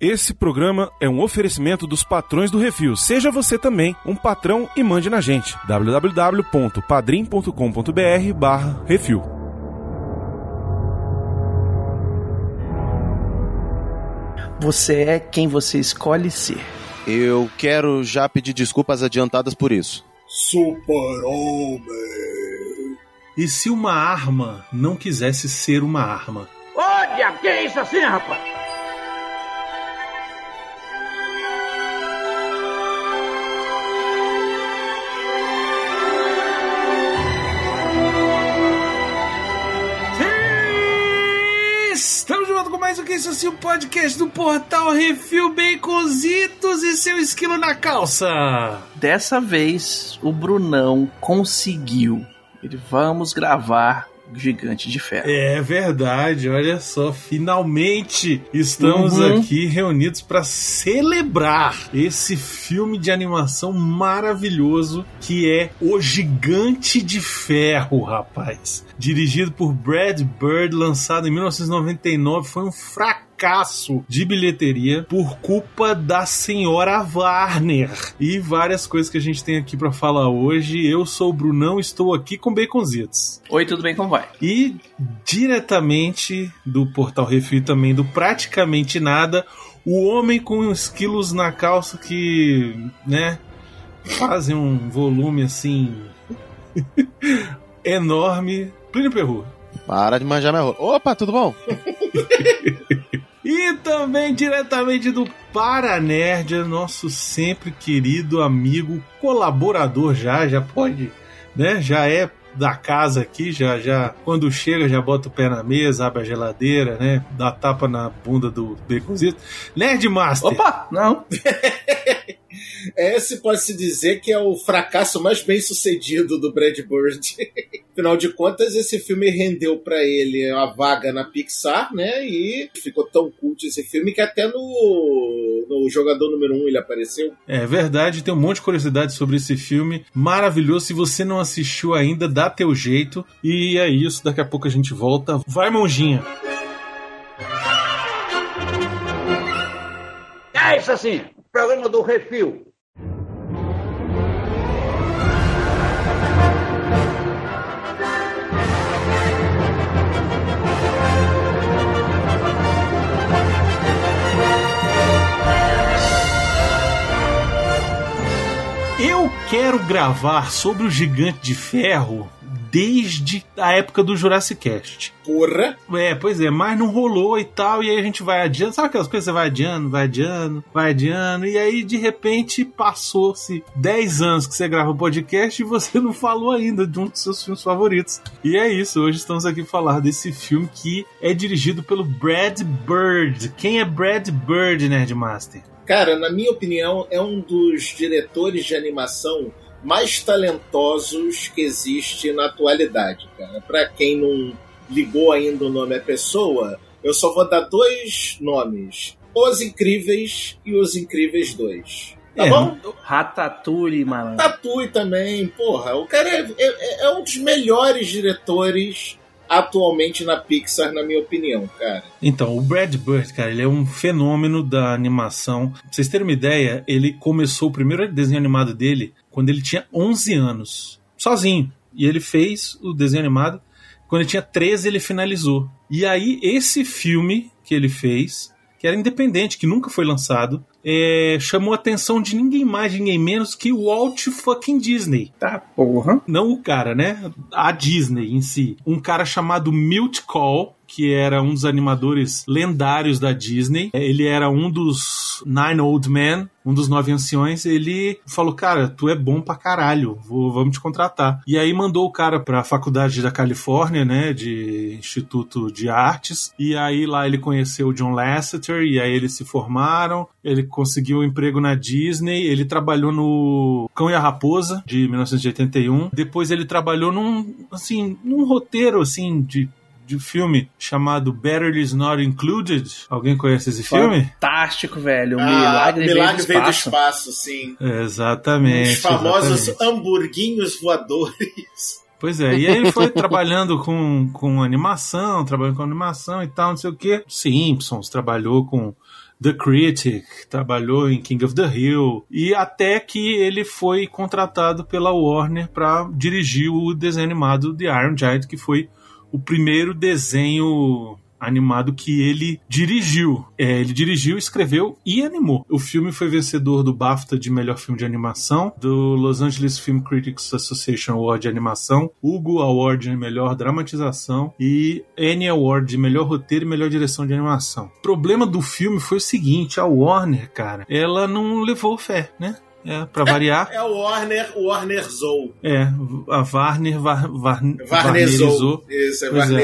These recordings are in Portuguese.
Esse programa é um oferecimento dos patrões do Refil. Seja você também um patrão e mande na gente. www.padrim.com.br barra Refil. Você é quem você escolhe ser. Eu quero já pedir desculpas adiantadas por isso. Super-Homem. E se uma arma não quisesse ser uma arma? Diabo, que é isso assim, rapaz? Isso assim, o podcast do Portal Refil Baconzitos e seu esquilo na calça. Dessa vez, o Brunão conseguiu. Ele vamos gravar Gigante de Ferro. É verdade, olha só, finalmente estamos Uhum. aqui reunidos para celebrar esse filme de animação maravilhoso que é O Gigante de Ferro, rapaz. Dirigido por Brad Bird, lançado em 1999, foi um fracasso de bilheteria por culpa da senhora Warner e várias coisas que a gente tem aqui para falar hoje. Eu sou o Brunão, estou aqui com Baconzitos. Oi, tudo bem? Como vai? E diretamente do Portal Refil também do Praticamente Nada, o homem com uns quilos na calça que, né, fazem um volume assim enorme. Plínio Perru. Para de manjar minha roupa. Opa, tudo bom? E também diretamente do Paranerd, nosso sempre querido amigo, colaborador já, já pode, né? Já é da casa aqui, já já quando chega já bota o pé na mesa, abre a geladeira, né? Dá tapa na bunda do baconzito. Nerd Master. Opa, não. Esse pode-se dizer que é o fracasso mais bem sucedido do Brad Bird. Afinal de contas, esse filme rendeu pra ele a vaga na Pixar, né? E ficou tão cult esse filme que até no, no Jogador Número 1 ele apareceu. É verdade, tem um monte de curiosidade sobre esse filme. Maravilhoso. Se você não assistiu ainda, dá teu jeito. E é isso, daqui a pouco a gente volta. Vai, mãozinha. É isso assim, programa do Refil. Quero gravar sobre o Gigante de Ferro desde a época do Jurassic Cast. Porra! É, pois é, mas não rolou e tal, e aí a gente vai adiando. Sabe aquelas coisas você vai adiando, vai adiando, vai adiando, e aí de repente passou-se 10 anos que você grava o podcast e você não falou ainda de um dos seus filmes favoritos. E é isso, hoje estamos aqui para falar desse filme que é dirigido pelo Brad Bird. Quem é Brad Bird, Nerdmaster? Cara, na minha opinião, é um dos diretores de animação mais talentosos que existe na atualidade, cara. Pra quem não ligou ainda o nome à pessoa, eu só vou dar dois nomes: Os Incríveis e Os Incríveis 2. Tá É, bom? Ratatouille, mano. Tatooine também, porra. O cara é, é- é um dos melhores diretores atualmente na Pixar, na minha opinião, cara. Então, o Brad Bird, cara, ele é um fenômeno da animação. Pra vocês terem uma ideia, ele começou o primeiro desenho animado dele quando ele tinha 11 anos, sozinho. E ele fez o desenho animado. Quando ele tinha 13, ele finalizou. E aí, esse filme que ele fez, que era independente, que nunca foi lançado, é, chamou a atenção de ninguém mais, ninguém menos que o Walt fucking Disney. Tá, porra. Não o cara, né? A Disney em si. Um cara chamado Milt Call, que era um dos animadores lendários da Disney. Ele era um dos Nine Old Men, um dos nove anciões. Ele falou: Cara, tu é bom pra caralho, vou, vamos te contratar. E aí mandou o cara pra faculdade da Califórnia, né? De Instituto de Artes. E aí lá ele conheceu o John Lasseter, e aí eles se formaram. Ele conseguiu um emprego na Disney. Ele trabalhou no Cão e a Raposa, de 1981. Depois ele trabalhou num, assim, num roteiro, assim, de de filme chamado Better Is Not Included. Alguém conhece esse filme? Fantástico, velho. O Ah, Milagre, Milagre veio do espaço. espaço, sim. Exatamente. Os famosos exatamente. hamburguinhos voadores. Pois é, e aí ele foi trabalhando com, com animação, trabalhando com animação e tal, não sei o quê. Simpsons, trabalhou com The Critic, trabalhou em King of the Hill e até que ele foi contratado pela Warner para dirigir o desenho animado The Iron Giant, que foi o primeiro desenho animado que ele dirigiu. É, ele dirigiu, escreveu e animou. O filme foi vencedor do BAFTA de melhor filme de animação, do Los Angeles Film Critics Association Award de animação, Hugo Award de melhor dramatização e Annie Award de melhor roteiro e melhor direção de animação. O problema do filme foi o seguinte, a Warner, cara, ela não levou fé, né? É, pra variar. É o Warner, o Warner Zou. É, a Warner var, var, varnerizou. Isso, é Pois é.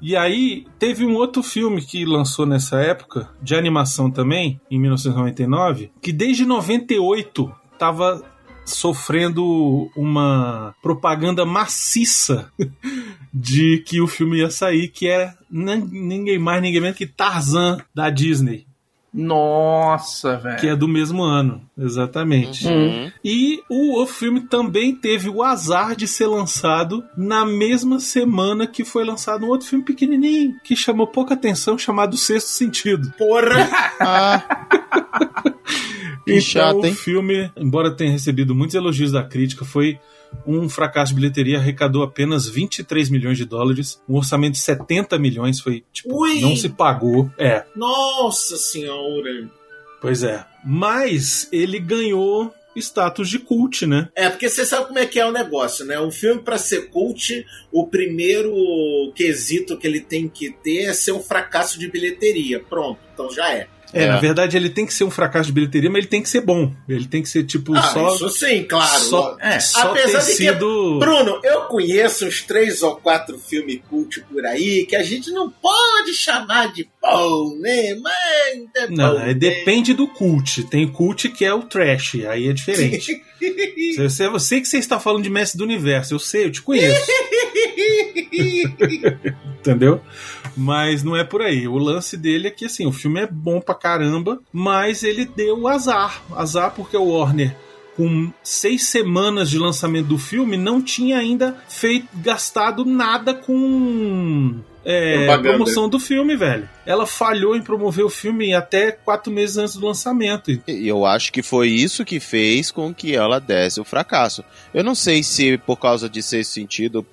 E aí, teve um outro filme que lançou nessa época, de animação também, em 1999, que desde 98 tava sofrendo uma propaganda maciça de que o filme ia sair, que era nin- ninguém mais, ninguém menos que Tarzan da Disney, Nossa, velho. que é do mesmo ano, exatamente. Uhum. E o, o filme também teve o azar de ser lançado na mesma semana que foi lançado um outro filme pequenininho que chamou pouca atenção, chamado Sexto Sentido. Porra! Ah, Que então chato, hein? o filme, embora tenha recebido muitos elogios da crítica, foi um fracasso de bilheteria, arrecadou apenas 23 milhões de dólares, um orçamento de 70 milhões foi, tipo, Ui! não se pagou. É, Nossa senhora! pois é. Mas ele ganhou status de cult, né? É, porque você sabe como é que é o negócio, né? Um filme pra ser cult, o primeiro quesito que ele tem que ter é ser um fracasso de bilheteria. Pronto, então já é. É, É. na verdade ele tem que ser um fracasso de bilheteria, mas ele tem que ser bom. Ele tem que ser tipo Ah, só isso sim, claro. só, É, só apesar ter de que- sido Bruno, eu conheço uns três ou quatro filmes cult por aí que a gente não pode chamar de bom, né? Mas é Não, bom, é, né? depende do cult. Tem cult que é o trash, aí é diferente. eu, sei, eu sei que você está falando de Mestre do Universo, eu sei, eu te conheço, entendeu? Mas não é por aí. O lance dele é que assim, o filme é bom pra caramba, mas ele deu azar. Azar porque o Warner com seis semanas de lançamento do filme, não tinha ainda feito gastado nada com é, promoção do filme, velho. Ela falhou em promover o filme até quatro meses antes do lançamento. E eu acho que foi isso que fez com que ela desse o fracasso. Eu não sei se por causa de ser sentido.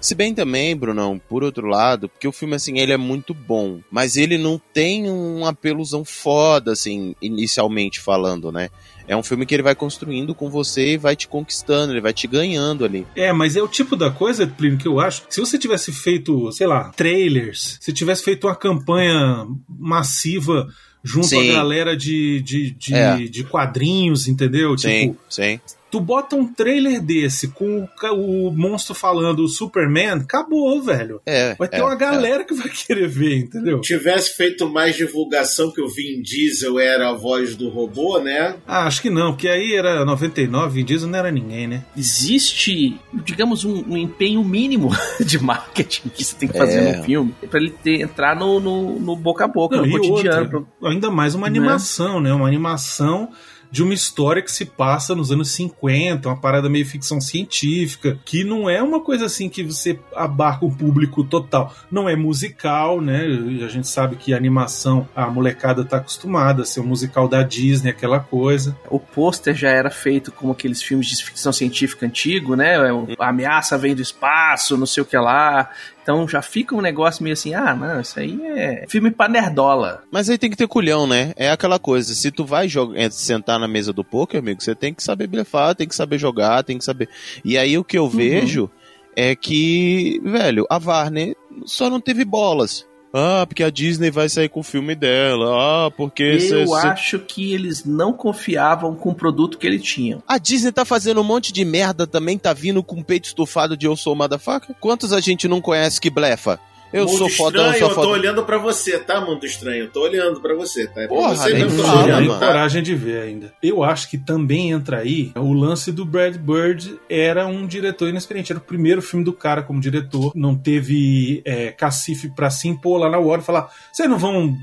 Se bem também, Brunão, por outro lado, porque o filme, assim, ele é muito bom, mas ele não tem um apelozão foda, assim, inicialmente falando, né? É um filme que ele vai construindo com você e vai te conquistando, ele vai te ganhando ali. É, mas é o tipo da coisa, Plínio, que eu acho. Se você tivesse feito, sei lá, trailers, se tivesse feito uma campanha massiva junto Sim. à galera de, de, de, É. de quadrinhos, entendeu? Sim, Tipo, sim. Tu bota um trailer desse com o, o monstro falando o Superman, acabou, velho. É. Vai ter é, uma galera que vai querer ver, entendeu? tivesse feito mais divulgação que o Vin Diesel era a voz do robô, né? Ah, acho que não, porque aí era 99, Vin Diesel não era ninguém, né? Existe, digamos, um, um empenho mínimo de marketing que você tem que fazer É. no filme pra ele ter, entrar no, no, no boca a boca, Não, no cotidiano. outra, pra- ainda mais uma Né? animação, né? Uma animação de uma história que se passa nos anos 50, uma parada meio ficção científica, que não é uma coisa assim que você abarca o público total. Não é musical, né? A gente sabe que a animação, a molecada tá acostumada a ser um musical da Disney, aquela coisa. O pôster já era feito como aqueles filmes de ficção científica antigo, né? A ameaça vem do espaço, não sei o que lá. Então já fica um negócio meio assim, ah, não, isso aí é filme pra nerdola. Mas aí tem que ter culhão, né? É aquela coisa, se tu vai jogar, é, sentar na mesa do poker, amigo, você tem que saber blefar, tem que saber jogar, tem que saber. E aí o que eu vejo é que, velho, a Warner só não teve bolas. Ah, porque a Disney vai sair com o filme dela. Ah, porque Eu cê- cê- acho que eles não confiavam com o produto que eles tinham. a Disney tá fazendo um monte de merda também, tá vindo com peito estufado de eu sou motherfucker? Quantos a gente não conhece que blefa? Eu Mundo sou fodão, estranho, sou eu tô olhando pra você, tá, Mundo Estranho? Eu tô olhando pra você, tá? É pra Porra, você nem mesmo fala, olhando, mano. tá? coragem de ver ainda. Eu acho que também entra aí o lance do Brad Bird era um diretor inexperiente. Era o primeiro filme do cara como diretor. Não teve é, cacife pra se impor lá na hora e falar: vocês não vão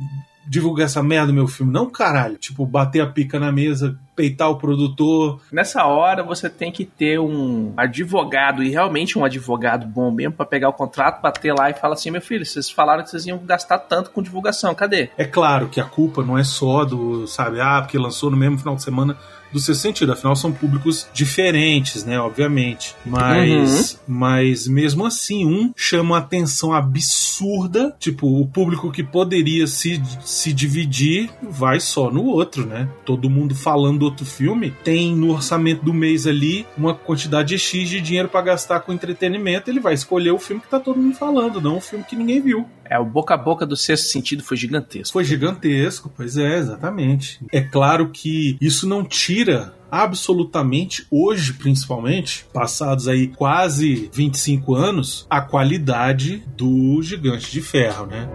divulgar essa merda do meu filme, não, caralho. Tipo, bater a pica na mesa peitar o produtor. Nessa hora você tem que ter um advogado e realmente um advogado bom mesmo pra pegar o contrato, bater lá e falar assim: meu filho, vocês falaram que vocês iam gastar tanto com divulgação, cadê? É claro que a culpa não é só do, sabe, ah, porque lançou no mesmo final de semana do seu sentido. Afinal, são públicos diferentes, né? Obviamente. Mas, mas mesmo assim, um chama uma atenção absurda. Tipo, o público que poderia se, se dividir vai só no outro, né? Todo mundo falando do outro filme tem no orçamento do mês ali uma quantidade X de dinheiro para gastar com entretenimento. Ele vai escolher o filme que tá todo mundo falando, não o filme que ninguém viu. É, o boca a boca do sexto sentido foi gigantesco. Foi gigantesco, pois é, exatamente. É claro que isso não tira absolutamente hoje, principalmente, passados aí quase 25 anos, a qualidade do Gigante de Ferro, né?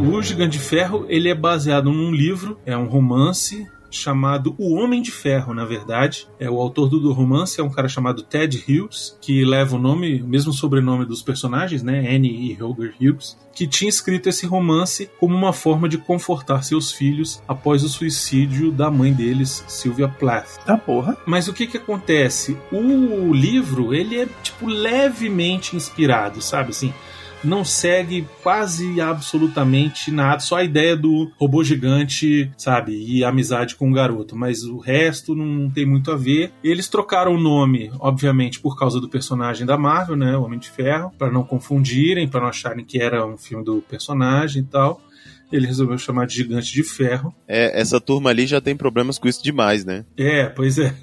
O Gigante de Ferro ele é baseado num livro, é um romance chamado O Homem de Ferro, na verdade. É o autor do romance é um cara chamado Ted Hughes, que leva o nome, o mesmo sobrenome dos personagens, né, Annie e Holger Hughes, que tinha escrito esse romance como uma forma de confortar seus filhos após o suicídio da mãe deles, Sylvia Plath. Tá porra. Mas o que que acontece? O livro, ele é tipo levemente inspirado, sabe assim? Não segue quase absolutamente nada, só a ideia do robô gigante, sabe, e amizade com o garoto, mas o resto não tem muito a ver. Eles trocaram o nome, obviamente, por causa do personagem da Marvel, né, o Homem de Ferro, para não confundirem, para não acharem que era um filme do personagem e tal ele resolveu chamar de Gigante de Ferro. É, essa turma ali já tem problemas com isso demais, né? É, pois é.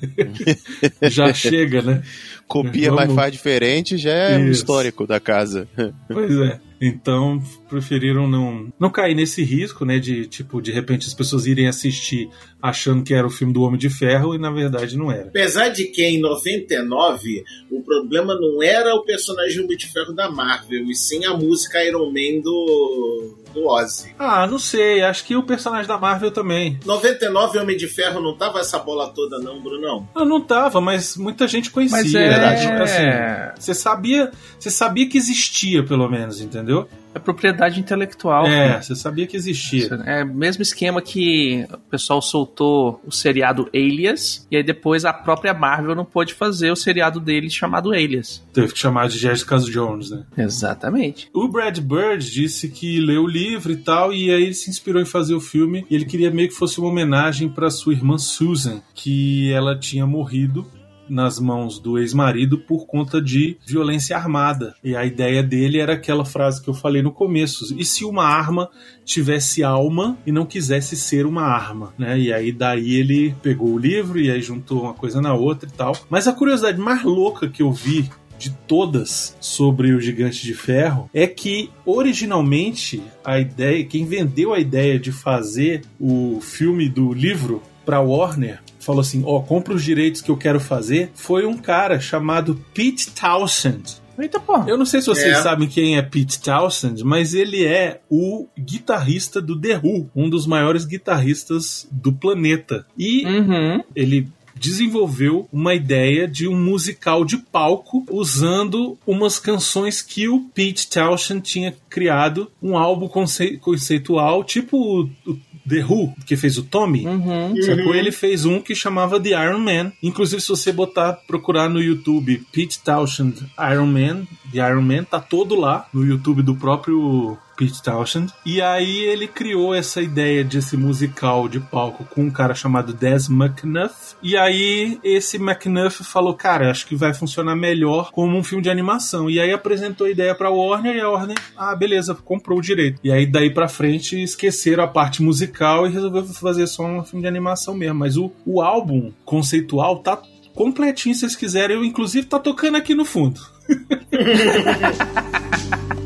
já chega, né? Copia, Vamos... mas faz diferente, já é um Isso. histórico da casa. Pois é. Então, preferiram não, não cair nesse risco, né? De, tipo, de repente as pessoas irem assistir achando que era o filme do Homem de Ferro e na verdade não era. Apesar de que em 99 o problema não era o personagem Homem de Ferro da Marvel, e sim a música Iron Man do, do Ozzy. Ah, não sei. Acho que o personagem da Marvel também. 99 Homem de Ferro não tava essa bola toda, não, Brunão? Eu não tava, mas muita gente conhecia. Mas é- verdade. Assim, você sabia, você sabia que existia, pelo menos, entendeu? É propriedade intelectual. É, você sabia que existia. É o mesmo esquema que o pessoal soltou o seriado Alias, e aí depois a própria Marvel não pôde fazer o seriado dele chamado Alias. Teve que chamar de Jessica Jones, né? Exatamente. O Brad Bird disse que leu o livro e tal, e aí ele se inspirou em fazer o filme. E ele queria meio que fosse uma homenagem para sua irmã Susan, que ela tinha morrido nas mãos do ex-marido por conta de violência armada. E a ideia dele era aquela frase que eu falei no começo: e se uma arma tivesse alma e não quisesse ser uma arma, né? E aí daí ele pegou o livro e aí juntou uma coisa na outra e tal. Mas a curiosidade mais louca que eu vi de todas sobre o Gigante de Ferro é que originalmente a ideia, quem vendeu a ideia de fazer o filme do livro para Warner falou assim: ó, compra os direitos que eu quero fazer. Foi um cara chamado Pete Townsend. Eita porra. Eu não sei se vocês É. sabem quem é Pete Townsend, mas ele é o guitarrista do The Who, um dos maiores guitarristas do planeta. E Uhum. ele desenvolveu uma ideia de um musical de palco usando umas canções que o Pete Townshend tinha criado, um álbum conce- conceitual, tipo o, o The Who, que fez o Tommy. Uhum. Sacou? Ele fez um que chamava The Iron Man. Inclusive, se você botar, procurar no YouTube Pete Townshend Iron Man, The Iron Man, tá todo lá no YouTube do próprio Pete Townshend. E aí ele criou essa ideia desse musical de palco com um cara chamado Des McNuff. E aí esse McNuff falou, cara, acho que vai funcionar melhor como um filme de animação. E aí apresentou a ideia pra Warner e a Warner, ah, beleza, comprou o direito. E aí daí pra frente esqueceram a parte musical e resolveu fazer só um filme de animação mesmo. Mas o, o álbum conceitual tá completinho, se vocês quiserem. Eu, inclusive, tá tocando aqui no fundo.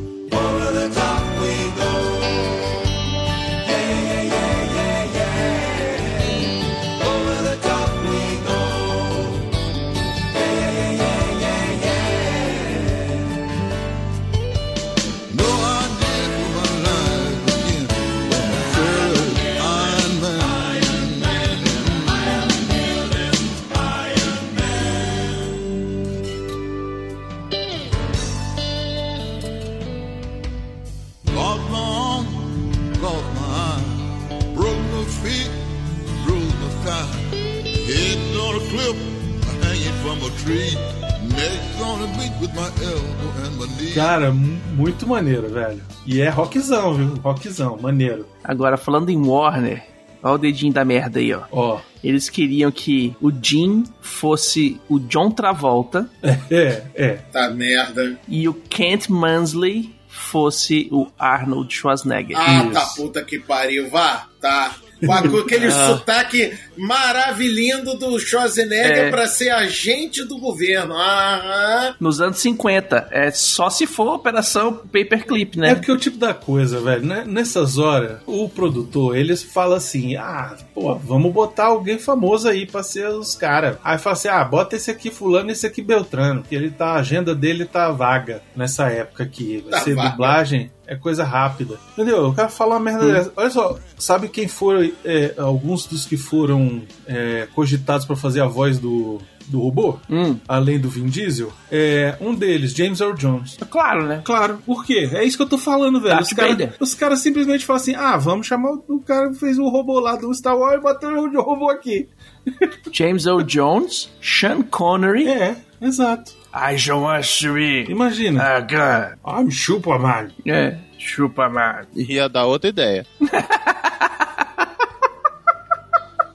Cara, mu- muito maneiro, velho. E é rockzão, viu? Rockzão, maneiro. Agora, falando em Warner, olha o dedinho da merda aí, ó. Ó, Eles queriam que o Jim fosse o John Travolta é, é. Tá merda. e o Kent Mansley fosse o Arnold Schwarzenegger. Ah, Isso. tá puta que pariu. Vá, tá. Com aquele Ah. sotaque maravilhoso do Schwarzenegger É. pra ser agente do governo. Ah, Nos anos 50. É só se for Operação Paperclip, É né? porque é o tipo da coisa, velho. né? Nessas horas, o produtor, eles fala assim: ah, pô, vamos botar alguém famoso aí pra ser os caras. Aí fala assim: ah, bota esse aqui fulano e esse aqui Beltrano, que ele tá, a agenda dele tá vaga nessa época aqui. Vai Tá ser vaga. dublagem, é coisa rápida. Entendeu? Eu quero falar uma merda dessa. Olha só, sabe quem foram é, alguns dos que foram é, cogitados pra fazer a voz do, do robô? Hum, Além do Vin Diesel? É, um deles, James Earl Jones. claro, né? Claro, por quê? É isso que eu tô falando, velho. Darth Os caras caras simplesmente falam assim: ah, vamos chamar o, o cara que fez o robô lá do Star Wars e botar o robô aqui. James Earl Jones, Sean Connery. É, exato. I just want to be Imagina. a gun. I'm Superman. É, chupa, mano. Ia dar outra ideia.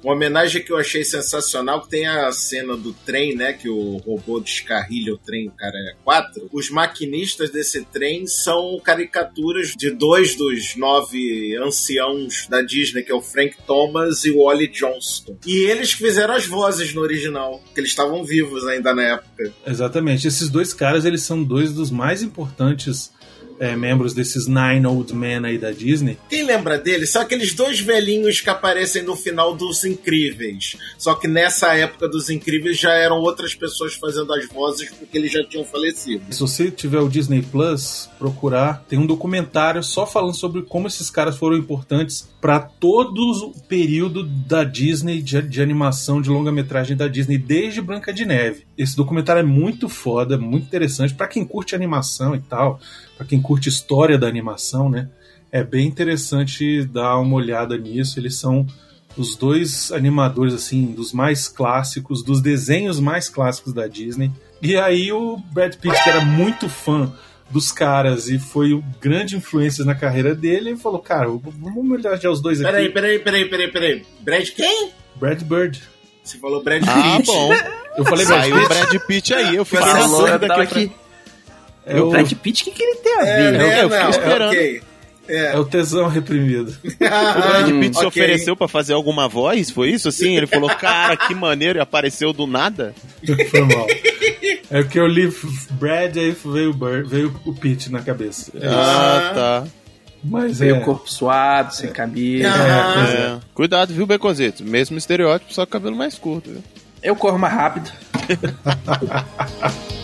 Uma homenagem que eu achei sensacional, que tem a cena do trem, né? Que o robô descarrilha o trem, o cara é quatro. Os maquinistas desse trem são caricaturas de dois dos nove anciãos da Disney, que é o Frank Thomas e o Ollie Johnston. E eles fizeram as vozes no original, que eles estavam vivos ainda na época. Exatamente. Esses dois caras, eles são dois dos mais importantes é, membros desses Nine Old Men aí da Disney. Quem lembra deles? São aqueles dois velhinhos que aparecem no final dos Incríveis. Só que nessa época dos Incríveis já eram outras pessoas fazendo as vozes porque eles já tinham falecido. Se você tiver o Disney Plus, procurar, tem um documentário só falando sobre como esses caras foram importantes para todo o período da Disney, de, de animação, de longa-metragem da Disney, desde Branca de Neve. Esse documentário é muito foda, muito interessante para quem curte animação e tal, para quem curte história da animação, né? É bem interessante dar uma olhada nisso. Eles são os dois animadores assim dos mais clássicos, dos desenhos mais clássicos da Disney. E aí o Brad Pitt, que era muito fã dos caras e foi o grande influência na carreira dele, ele falou: "Cara, vamos homenagear os dois aqui". Peraí, peraí, peraí, peraí, peraí. Brad quem? Brad Bird. Você falou Brad Ah, Pitt. bom. Eu falei Brad Saiu o Pitt. Brad Pitt aí. Eu fiquei na falou, Falou, É O Brad Pitt, o que, que ele tem a É, ver? eu- né? eu fiquei Não, esperando. ok. é o tesão reprimido. O Brad Pitt se ok. ofereceu pra fazer alguma voz? Foi isso assim? Ele falou, cara, que maneiro, e apareceu do nada. Foi mal. É porque eu li Brad aí veio Bird, veio o Pitt na cabeça. É. Ah, tá. Mas Veio é. o corpo suado, sem cabelo. Ah, pois é. É. Cuidado, viu, Beconzito? Mesmo estereótipo, só cabelo mais curto, viu? Eu corro mais rápido.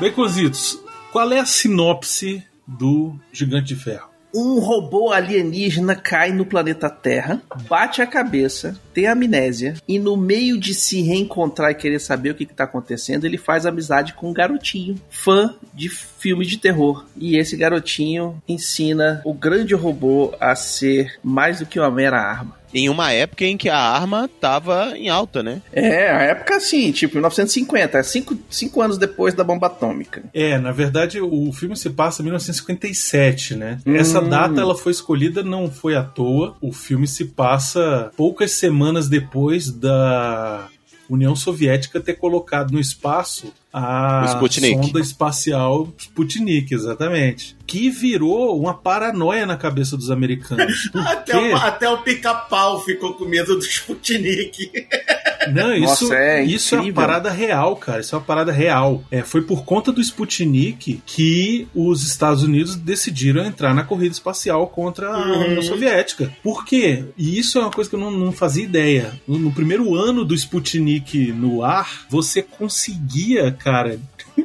Baconzitos, qual é a sinopse do Gigante de Ferro? Um robô alienígena cai no planeta Terra, bate a cabeça, tem amnésia, e no meio de se reencontrar e querer saber o que, está acontecendo, ele faz amizade com um garotinho, fã de filme de terror. E esse garotinho ensina o grande robô a ser mais do que uma mera arma. Em uma época em que a arma tava em alta, né? É, a época assim, tipo 1950, cinco, cinco anos depois da bomba atômica. É, na verdade, o filme se passa em 1957, né? Essa Hum. data ela foi escolhida não foi à toa. O filme se passa poucas semanas depois da União Soviética ter colocado no espaço a sonda espacial Sputnik, exatamente. Que virou uma paranoia na cabeça dos americanos. Até o, até o pica-pau ficou com medo do Sputnik. Não, isso, Nossa, é isso é uma parada real, cara. Isso é uma parada real. É, foi por conta do Sputnik que os Estados Unidos decidiram entrar na corrida espacial contra a Uhum. União Soviética. Por quê? E isso é uma coisa que eu não, não fazia ideia. No, no primeiro ano do Sputnik no ar, você conseguia, cara,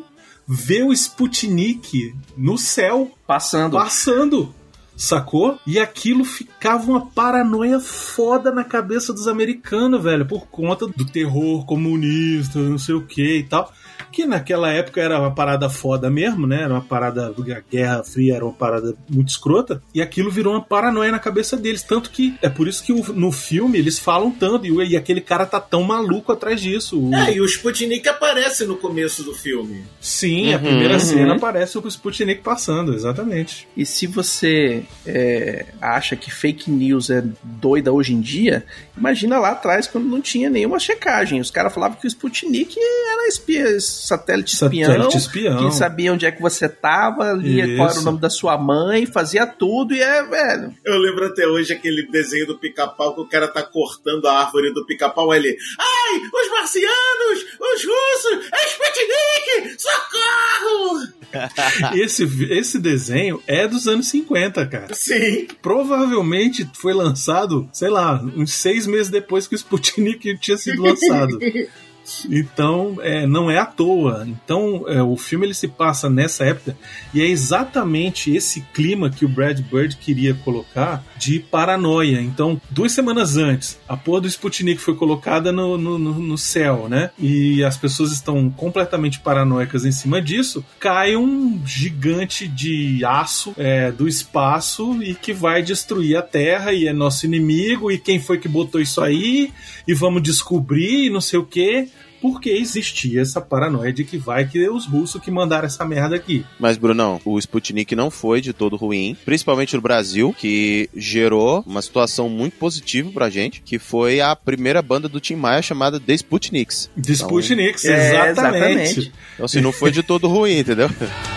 ver o Sputnik no céu Passando. passando. Sacou? E aquilo ficava uma paranoia foda na cabeça dos americanos, velho, por conta do terror comunista, não sei o que e tal. Que naquela época era uma parada foda mesmo, né? Era uma parada. A Guerra Fria era uma parada muito escrota. E aquilo virou uma paranoia na cabeça deles. Tanto que é por isso que o- no filme eles falam tanto. E, e aquele cara tá tão maluco atrás disso. O- É, e o Sputnik aparece no começo do filme. Sim, a Uhum, primeira uhum. cena aparece o Sputnik passando, exatamente. E se você é, acha que fake news é doida hoje em dia, imagina lá atrás quando não tinha nenhuma checagem. Os caras falavam que o Sputnik era espia, satélite espião, Satélite espião. que sabia onde é que você tava, lia qual era o Isso. nome da sua mãe, fazia tudo e é, velho. Eu lembro até hoje aquele desenho do pica-pau que o cara tá cortando a árvore do pica-pau ali. Ai, os marcianos, os russos, é Sputnik, socorro! Esse, esse desenho é dos anos 50, cara. Sim. Provavelmente foi lançado, sei lá, uns seis meses depois que o Sputnik tinha sido lançado. Então, é, não é à toa. Então, é, o filme ele se passa nessa época e é exatamente esse clima que o Brad Bird queria colocar de paranoia. Então, duas semanas antes, a porra do Sputnik foi colocada no, no, no- céu, né? E as pessoas estão completamente paranoicas em cima disso. Cai um gigante de aço é, do espaço e que vai destruir a Terra e é nosso inimigo. E quem foi que botou isso aí? E vamos descobrir e não sei o quê porque existia essa paranoia de que vai que é os russos que mandaram essa merda aqui. Mas, Brunão, o Sputnik não foi de todo ruim, principalmente no Brasil, que gerou uma situação muito positiva pra gente, que foi a primeira banda do Tim Maia chamada The Sputniks. De Sputniks, É, exatamente. exatamente. Então, assim, não foi de todo ruim, entendeu?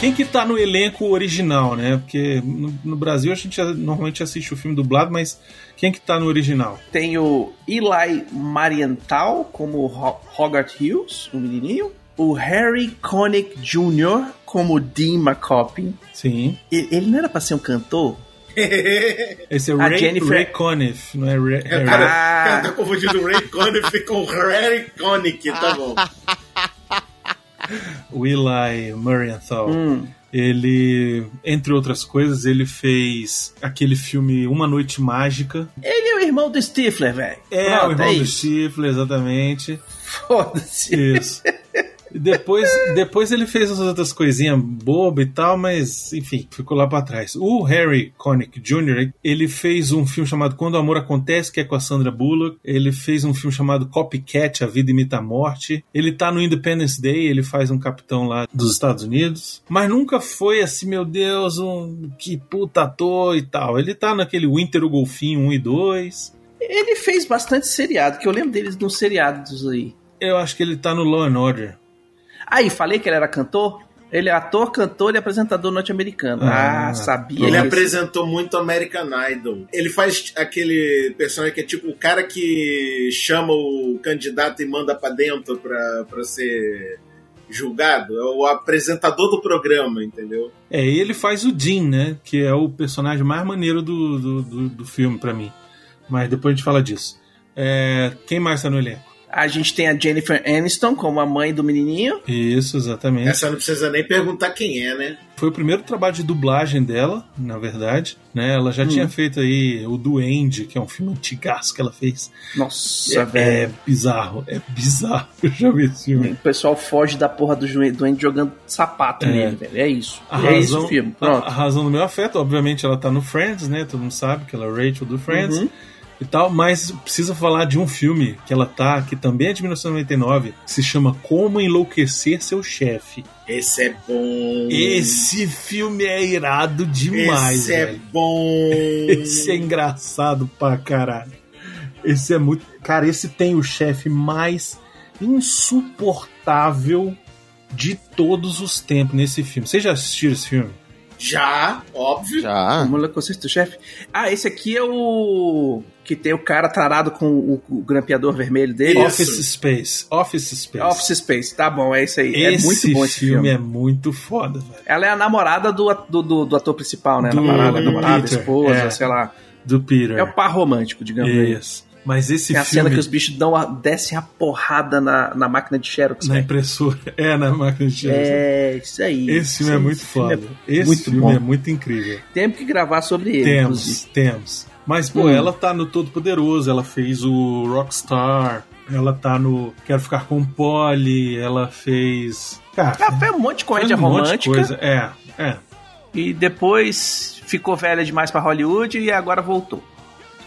Quem que tá no elenco original, né? Porque no, no Brasil a gente normalmente assiste o filme dublado, mas quem que tá no original? Tem o Eli Marienthal como Ho- Hogarth Hughes, o menininho. O Harry Connick Jr. como Dean McCoppin. Sim. Ele, ele não era pra ser um cantor? Esse é o Ray, Jennifer- Ray Conniff, não é Ray, O Harry. cara, Ah. cara tá confundindo o Ray Conniff com o Harry Connick, tá bom. o Eli Marienthal. Hum. Ele, entre outras coisas, ele fez aquele filme Uma Noite Mágica. Ele é o irmão do Stifler, velho. É, Pronto, o irmão é do. Stifler, exatamente. Foda-se. Isso. Depois, depois ele fez as outras coisinhas bobas e tal, mas enfim, ficou lá pra trás. O Harry Connick Jr., ele fez um filme chamado Quando o Amor Acontece, que é com a Sandra Bullock. Ele fez um filme chamado Copycat, A Vida Imita a Morte. Ele tá no Independence Day, ele faz um capitão lá dos Estados Unidos. Mas nunca foi assim, meu Deus, um que puta ator e tal. Ele tá naquele Winter o Golfinho 1 e 2. Ele fez bastante seriado, que eu lembro deles nos seriados aí. Eu acho que ele tá no Law and Order. Aí, falei que ele era cantor? Ele é ator, cantor e apresentador norte-americano. Ah, Ah, sabia. Ele apresentou muito American Idol. Ele faz aquele personagem que é tipo o cara que chama o candidato e manda pra dentro pra, pra ser julgado. É o apresentador do programa, entendeu? É, e ele faz o Dean, né? Que é o personagem mais maneiro do, do, do, do filme pra mim. Mas depois a gente fala disso. É, quem mais tá no elenco? A gente tem a Jennifer Aniston como a mãe do menininho. Isso, exatamente. Essa não precisa nem perguntar quem é, né? Foi o primeiro trabalho de dublagem dela, na verdade. Né? Ela já tinha feito aí o Duende, que é um filme antigaço que ela fez. Nossa, É, velho. é bizarro, é bizarro. Eu já vi esse filme. O pessoal foge da porra do doente jogando sapato É. nele, velho. É isso. A é isso razão, o filme. a, Pronto. a razão do meu afeto, obviamente, ela tá no Friends, né? Todo mundo sabe que ela é Rachel do Friends. Uhum. E tal, mas precisa falar de um filme que ela tá, que também é de 1999, que se chama Como Enlouquecer Seu Chefe. Esse é bom. Esse filme é irado demais, Esse é velho. bom. Esse é engraçado pra caralho. Esse é muito. Cara, esse tem o chefe mais insuportável de todos os tempos nesse filme. Vocês já assistiram esse filme? Já, óbvio. Já. Roller Coaster do chefe. Ah, esse aqui é o. Que tem o cara tarado com o, o grampeador vermelho dele. Isso. Office Space. Office Space. Office Space, tá bom, é isso aí. Esse é muito bom esse filme. é muito foda, velho. Ela é a namorada do, do, do, do ator principal, né? Do namorada, namorada, Peter, esposa, é. sei lá. Do Peter. É o par romântico, digamos aí. Mas esse Tem a filme cena que os bichos dão a, descem a porrada na, na máquina de Xerox. na impressora. É, na máquina de Xerox. É, isso aí. Esse filme é Esse muito filme foda. é Esse muito filme é muito incrível. Temos que gravar sobre ele. Temos, inclusive. temos. Mas, pô, Hum. ela tá no Todo Poderoso, ela fez o Rockstar, ela tá no Quero Ficar com Polly, ela fez. Cara, Ah, foi um monte de comédia fez um monte de romântica. coisa. É, é. E depois ficou velha demais pra Hollywood e agora voltou.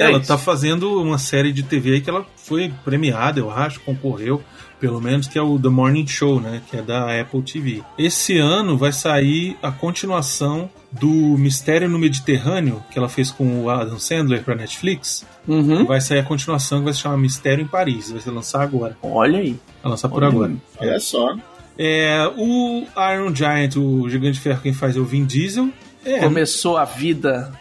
É ela isso. tá fazendo uma série de TV aí que ela foi premiada, eu acho, concorreu, pelo menos, que é o The Morning Show, né? Que é da Apple TV. Esse ano vai sair a continuação do Mistério no Mediterrâneo, que ela fez com o Adam Sandler pra Netflix. Uhum. Vai sair a continuação que vai se chamar Mistério em Paris. Vai ser lançar agora. Olha aí. Vai lançar por Olha agora. aí. Olha só. É, o Iron Giant, o Gigante de Ferro, quem faz é o Vin Diesel. É, Começou a vida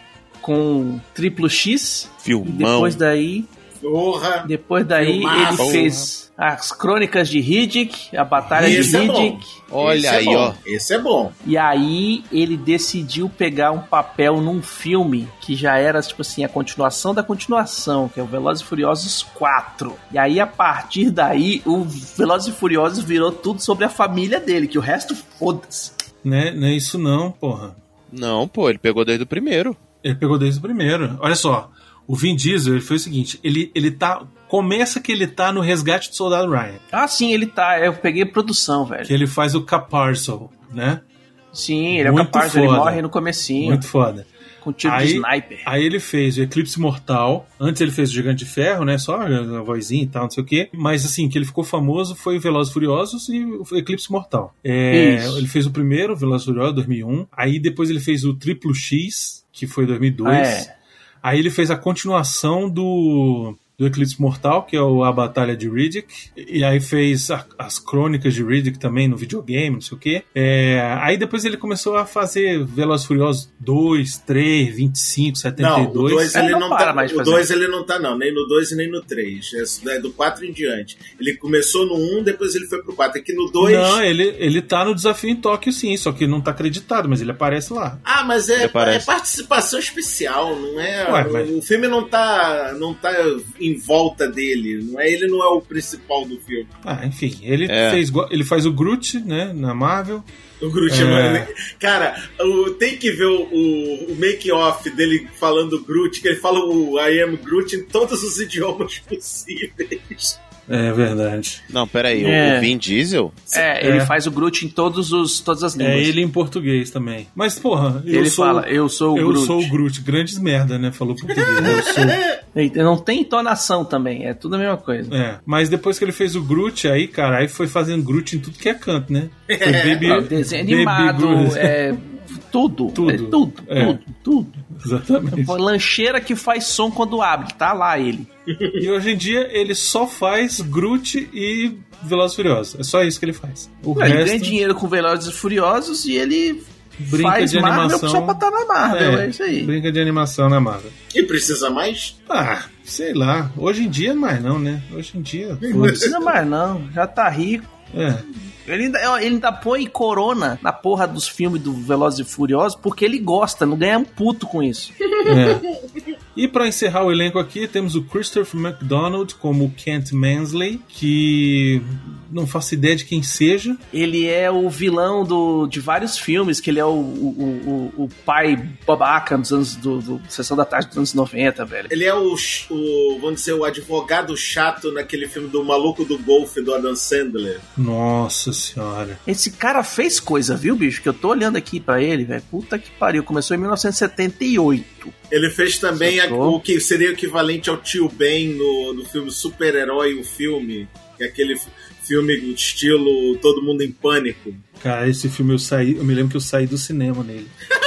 com triplo X. E Filmão. depois daí, Porra. depois daí Filmaço. ele fez as Crônicas de Riddick, a Batalha Esse de é. Riddick. Olha Esse é aí, bom. ó. Esse é bom. E aí ele decidiu pegar um papel num filme que já era, tipo assim, a continuação da continuação, que é o Velozes e Furiosos 4. E aí, a partir daí, o Velozes e Furiosos virou tudo sobre a família dele, que o resto, foda-se. né, não é isso não, porra. Não, pô, ele pegou desde o primeiro. Ele pegou desde o primeiro. Olha só, o Vin Diesel ele fez o seguinte: ele, ele tá. Começa que ele tá no resgate do soldado Ryan. Ah, sim, ele tá. Eu peguei produção, velho. Que ele faz o Caparzo, né? Sim, ele é Muito capaz, ele morre no comecinho, Muito foda. com tiro Aí- de sniper. Aí ele fez o Eclipse Mortal. Antes ele fez o Gigante de Ferro, né? Só a vozinha e tal, não sei o quê. Mas assim, que ele ficou famoso foi o Velozes e Furiosos e o Eclipse Mortal. É, ele fez o primeiro, Velozes e Furiosos, 2001. Aí depois ele fez o Triplo X, que foi 2002. É. Aí ele fez a continuação do, do Eclipse Mortal, que é o, a Batalha de Riddick. E aí fez a- as crônicas de Riddick também no videogame, não sei o quê. É, aí depois ele começou a fazer Velozes e Furiosos 2, 3, 25, Não, 72. o 2 Ele ele não não para tá. mais O fazer. 2 ele não tá, não. Nem no 2 e nem no 3. É do 4 em diante. Ele começou no 1, depois ele foi pro 4. Aqui no 2. Não, ele, ele tá no desafio em Tóquio sim, só que não tá acreditado, mas ele aparece lá. Ah, mas é, é participação especial, não é? Ué, mas- O filme não tá, não tá em volta dele, não é? Ele não é o principal do filme. Ah, enfim, ele É. fez ele faz o Groot, né, na Marvel. O Groot, É. mano. Cara, o- tem que ver o, o, o make-off dele falando Groot, que ele fala o I am Groot em todos os idiomas possíveis. É verdade. Não, peraí, o- É. o Vin Diesel? É, É. ele faz o Groot em todos os, todas as línguas. É ele em português também. Mas, porra, eu Ele sou, fala, eu sou o eu Groot. sou o Groot. Grandes merda, né? Falou português. Eu sou. Ele Não tem entonação também, é tudo a mesma coisa. É. Mas depois que ele fez o Groot, aí, cara, aí foi fazendo Groot em tudo que é canto, né? Foi Baby, Ah, desenho Baby animado, Groot. é tudo, Tudo. é tudo, É. tudo, tudo. Exatamente. Lancheira que faz som quando abre, tá lá ele. E hoje em dia ele só faz Groot e Velozes e Furiosos. É só isso que ele faz. O Ele resto ganha dinheiro com Velozes e Furiosos e ele brinca faz de Marvel animação. só pra estar na Marvel, é, isso aí. Brinca de animação na Marvel. E precisa mais? Ah, sei lá. Hoje em dia mais não, né? Hoje em dia. Não precisa mais não, já tá rico. É. Ele ainda, ele ainda põe corona na porra dos filmes do Velozes e Furiosos porque ele gosta, não ganha um puto com isso. É. E pra encerrar o elenco aqui, temos o Christopher McDonald como Kent Mansley, que não faço ideia de quem seja. Ele é o vilão do, de vários filmes, que ele é o, o, o, o pai babaca dos anos do, do Sessão da Tarde dos anos 90, velho. Ele é o, o, vamos dizer, o advogado chato naquele filme do Maluco do Golfe do Adam Sandler. Nossa senhora. Esse cara fez coisa, viu, bicho? Que eu tô olhando aqui pra ele, velho. Puta que pariu. Começou em 1978. Ele fez também a- o que seria o equivalente ao Tio Ben no, no filme Super-Herói, o filme, que é aquele filme do estilo Todo Mundo em Pânico. Cara, esse filme eu saí, eu me lembro que eu saí do cinema nele.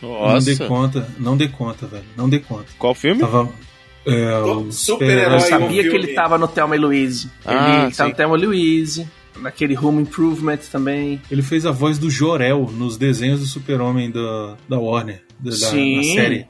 Não dei Nossa. conta, não dei conta, velho. Não dei conta. Qual filme? Tava. É, o Super-herói, Eu um sabia que filme. ele tava no Thelma e Louise. Ele Ah, tá sim. no Thelma e Louise. Naquele Home Improvement também. Ele fez a voz do Jor-El nos desenhos do Super-Homem da, da Warner, da, Sim. na série.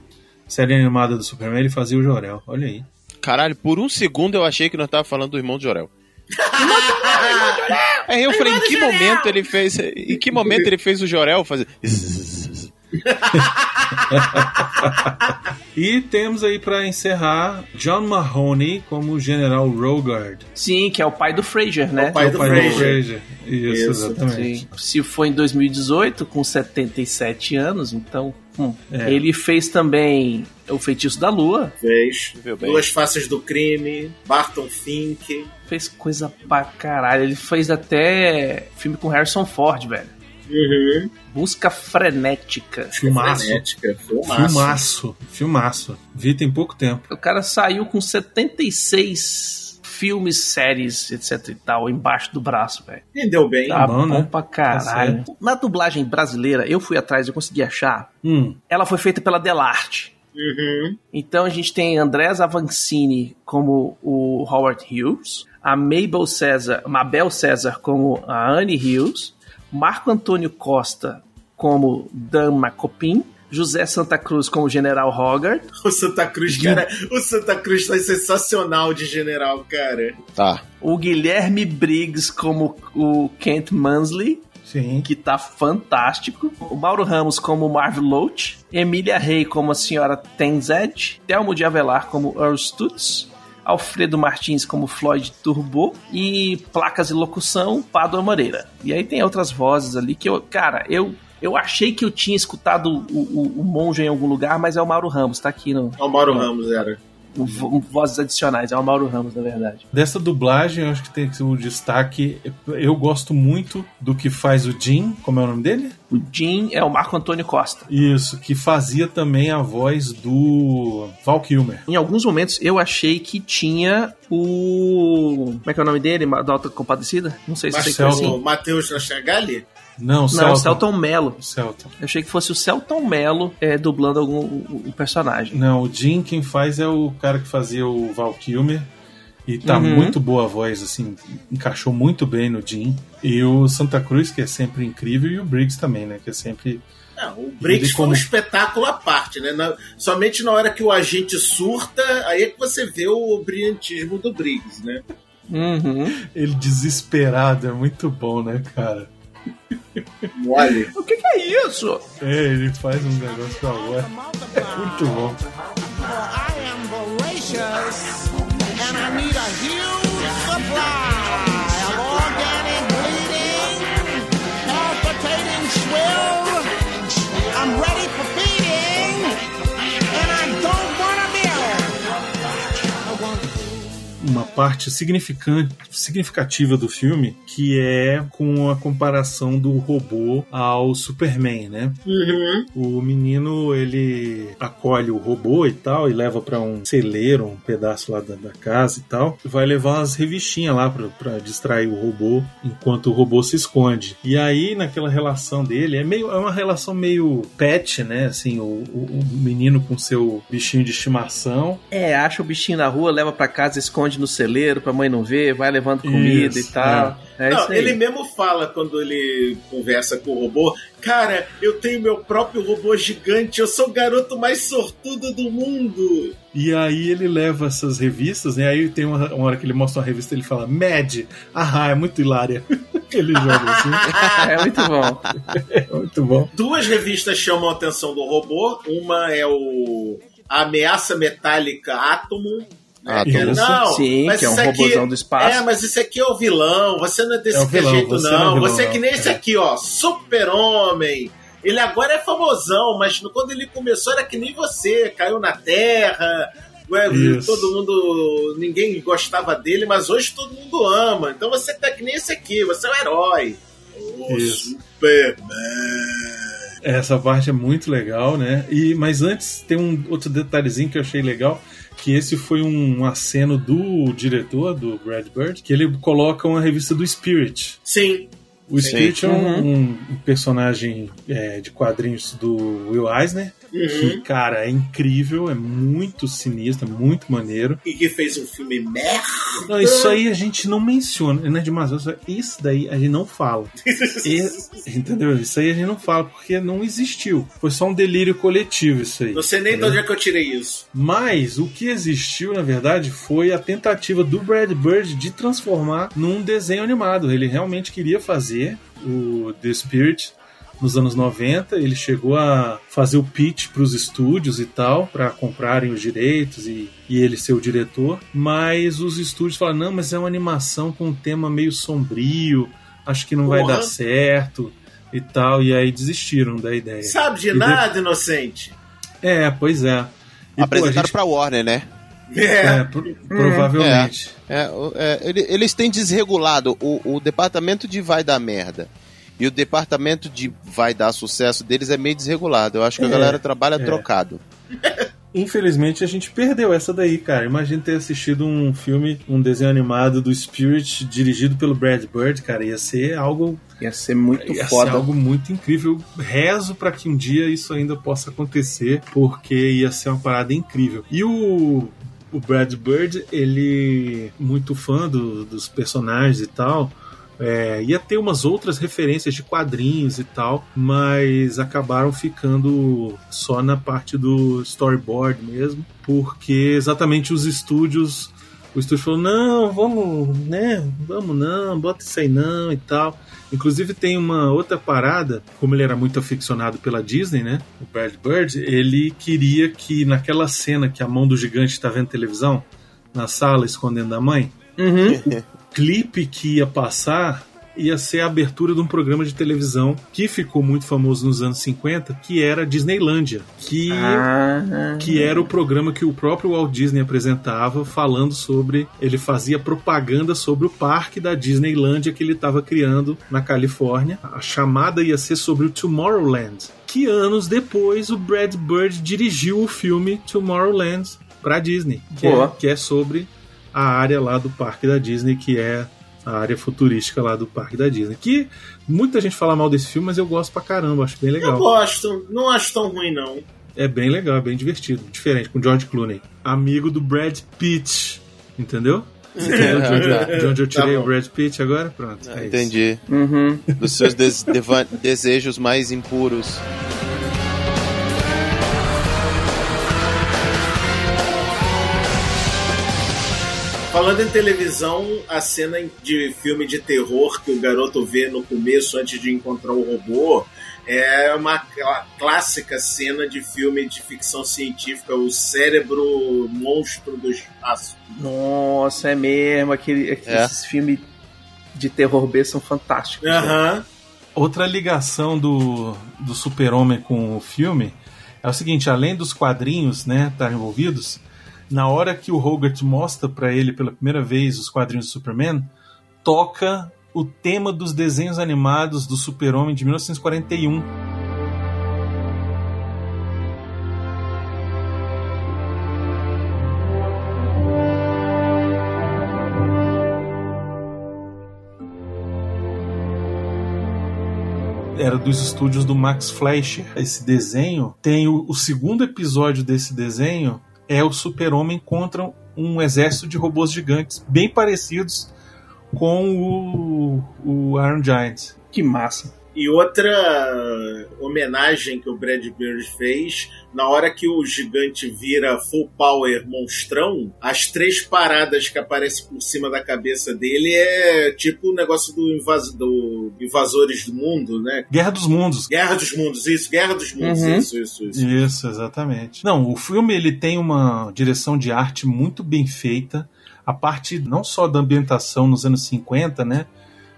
Série animada do Superman, ele fazia o Jor-El. Olha aí. Caralho, por um segundo eu achei que nós tava falando do irmão de Jorel. Aí eu falei, em que momento ele fez. Em que momento ele fez o Jorel fazer. E temos aí pra encerrar John Mahoney como General Rogard. Sim, que é o pai do Fraser, né? o pai É o do pai Fraser. do Fraser. Isso, Isso, exatamente. Sim. Se foi em 2018, com 77 anos, então. hum. É. Ele fez também O Feitiço da Lua. Fez. Duas Faces do Crime, Barton Fink. Fez coisa pra caralho. Ele fez até filme com Harrison Ford, velho. Uhum. Busca frenética. Filmaço. Frenética, filmaço. Filmaço. Filmaço. Vi tem pouco tempo. O cara saiu com 76 filmes, séries, etc e tal, embaixo do braço, velho. Rendeu bem. Tá bom, bom, né? pra caralho. Tá Na dublagem brasileira, eu fui atrás, eu consegui achar. Hum. Ela foi feita pela Delarte. Uhum. Então a gente tem Andrés Avancini como o Howard Hughes, a Mabel César, Mabel César como a Anne Hughes, Marco Antônio Costa como Dan Macopin, José Santa Cruz como General Hogarth, O Santa Cruz, cara. O Santa Cruz tá sensacional de general, cara. Tá. o Guilherme Briggs como o Kent Mansley, Sim. que tá fantástico. O Mauro Ramos como Marvel Loach. Emília Rey como a senhora Tenzed. Thelmo de Avelar como Earl Stutz. Alfredo Martins como Floyd Turbo. E placas de locução, Pádua Moreira. E aí tem outras vozes ali que eu... Cara, eu... Eu achei que eu tinha escutado o, o, o monge em algum lugar, mas é o Mauro Ramos, tá aqui no, É o Mauro Ramos, era. Vozes adicionais. É o Mauro Ramos, na verdade. Dessa dublagem, eu acho que tem que ser o destaque. Eu gosto muito do que faz o Jim, como é o nome dele? O Jim é o Marco Antônio Costa. Isso, que fazia também a voz do Val Kilmer. Em alguns momentos eu achei que tinha o. Como é que é o nome dele? Da Alta Compadecida? Não sei se que é Celton. assim. o Matheus Nachagali? Não, o Não, Celton. o Celton Mello. Celton. Eu achei que fosse o Celton Mello é, dublando algum o, o personagem. Não, o Jim quem faz é o cara que fazia o Val Kilmer. E tá Uhum. muito boa a voz, assim, encaixou muito bem no Jim. E o Santa Cruz, que é sempre incrível, e o Briggs também, né? Que é sempre. Não, o Briggs Ele foi um espetáculo à parte, né? Na- somente na hora que o agente surta, aí é que você vê o brilhantismo do Briggs, né? Uhum. Ele desesperado, é muito bom, né, cara? Olha. O que, que é isso? É, ele faz um negócio com a voz. É muito bom. I am parte significante, significativa do filme, que é com a comparação do robô ao Superman, né? Uhum. O menino ele acolhe o robô e tal e leva pra um celeiro, um pedaço lá da, da casa e tal. Vai levar as revistinhas lá pra- pra distrair o robô enquanto o robô se esconde. E aí naquela relação dele é meio é uma relação meio pet, né? Assim, o, o- o menino com seu bichinho de estimação É, acha o bichinho na rua, leva pra casa, esconde no celeiro pra mãe não ver, vai levando comida Isso, e tal. É, Não, isso aí. ele mesmo fala quando ele conversa com o robô: Cara, eu tenho meu próprio robô gigante, eu sou o garoto mais sortudo do mundo. E aí ele leva essas revistas, né? Aí tem uma, uma hora que ele mostra uma revista ele fala, Mad! Ah, é muito hilária. ele joga assim. É muito bom. É muito bom. Duas revistas chamam a atenção do robô. Uma é o A Ameaça Metálica Átomo. Ah, Isso. Thomas. Não, Sim, mas que é um isso aqui- robôzão do espaço. É, mas isso aqui é o vilão. Você não é desse É vilão, jeito, você não. não é vilão, você é que nem esse É. aqui, ó. Super-Homem. Ele agora é famosão, mas quando ele começou era que nem você. Caiu na terra. Isso. todo mundo. Ninguém gostava dele, mas hoje todo mundo ama. Então você tá que nem esse aqui. Você é o herói. O Isso. Superman. Essa parte é muito legal, né? E, mas antes tem um outro detalhezinho que eu achei legal. Que esse foi um aceno do diretor, do Brad Bird, que ele coloca uma revista do Spirit. Sim. O Sim. Spirit é um, Uhum. um personagem é, de quadrinhos do Will Eisner. Que, cara, é incrível, é muito sinistro, é muito maneiro. E que fez um filme merda. Não, isso aí a gente não menciona, né, de Mazos? Isso daí a gente não fala. E- entendeu? Isso aí a gente não fala porque não existiu. Foi só um delírio coletivo isso aí. Não sei nem de onde é que eu tirei isso. Mas o que existiu, na verdade, foi a tentativa do Brad Bird de transformar num desenho animado. Ele realmente queria fazer o The Spirit nos anos 90. Ele chegou a fazer o pitch para os estúdios e tal, para comprarem os direitos e, e ele ser o diretor. Mas os estúdios falaram: não, mas é uma animação com um tema meio sombrio, acho que não vai Porra. dar certo e tal. E aí desistiram da ideia. Sabe de E de- nada, inocente. É, pois é. E, Apresentaram gente- pra Warner, né? É. é, pro- provavelmente. É, é, ele- eles têm desregulado o, o departamento de vai dar merda. E o departamento de vai dar sucesso deles é meio desregulado. Eu acho que a É, galera trabalha é. trocado. Infelizmente a gente perdeu essa daí, cara. Imagina ter assistido um filme, um desenho animado do Spirit dirigido pelo Brad Bird, cara. Ia ser algo, Ia ser muito ia foda. ser algo muito incrível. Rezo pra que um dia isso ainda possa acontecer, porque ia ser uma parada incrível. E o o Brad Bird, ele muito fã do- dos personagens e tal. É, ia ter umas outras referências de quadrinhos e tal, mas acabaram ficando só na parte do storyboard mesmo, porque exatamente os estúdios, o estúdio falou: não, vamos, né, vamos não, bota isso aí não e tal. Inclusive tem uma outra parada, como ele era muito aficionado pela Disney, né? O Brad Bird, ele queria que naquela cena que a mão do gigante está vendo televisão na sala escondendo a mãe, Uhum. clipe que ia passar ia ser a abertura de um programa de televisão que ficou muito famoso nos anos 50, que era Disneylândia, que Ah, que era o programa que o próprio Walt Disney apresentava, falando sobre. Ele fazia propaganda sobre o parque da Disneylândia que ele estava criando na Califórnia. A chamada ia ser sobre o Tomorrowland. Que anos depois o Brad Bird dirigiu o filme Tomorrowland para Disney, que é, que é sobre a área lá do parque da Disney, que é a área futurística lá do parque da Disney. Que muita gente fala mal desse filme, mas eu gosto pra caramba, acho bem Eu legal. gosto. Não acho tão ruim, não. É bem legal, é bem divertido. Diferente, com George Clooney. Amigo do Brad Pitt. Entendeu? Entendeu de onde, de onde eu tirei Tá o. Brad Pitt agora? Pronto. é isso. Entendi. Uhum. Dos seus des- desejos mais impuros. Falando em televisão, a cena de filme de terror que o garoto vê no começo antes de encontrar o robô é uma clá- clássica cena de filme de ficção científica, o cérebro monstro do espaço. Nossa, é mesmo. Aquele, aquele- É. Esses filmes de terror B são fantásticos. Aham. Outra ligação do, do Super-Homem com o filme é o seguinte: além dos quadrinhos né, estarem envolvidos, na hora que o Hogarth mostra pra ele pela primeira vez os quadrinhos do Superman, toca o tema dos desenhos animados do Super-Homem de 1941. era dos estúdios do Max Fleischer. Esse desenho tem o, o segundo episódio desse desenho é o Super-Homem contra um exército de robôs gigantes, bem parecidos com o, o Iron Giant. Que massa. E outra homenagem que o Brad Bird fez, na hora que o gigante vira full power monstrão, as três paradas que aparecem por cima da cabeça dele é tipo o negócio do, invas do Invasores do Mundo, né? Guerra dos Mundos. Guerra dos Mundos, isso, Guerra dos Mundos, Uhum. isso, isso, isso. Isso, exatamente. Não, o filme ele tem uma direção de arte muito bem feita. A parte não só da ambientação nos anos 50, né?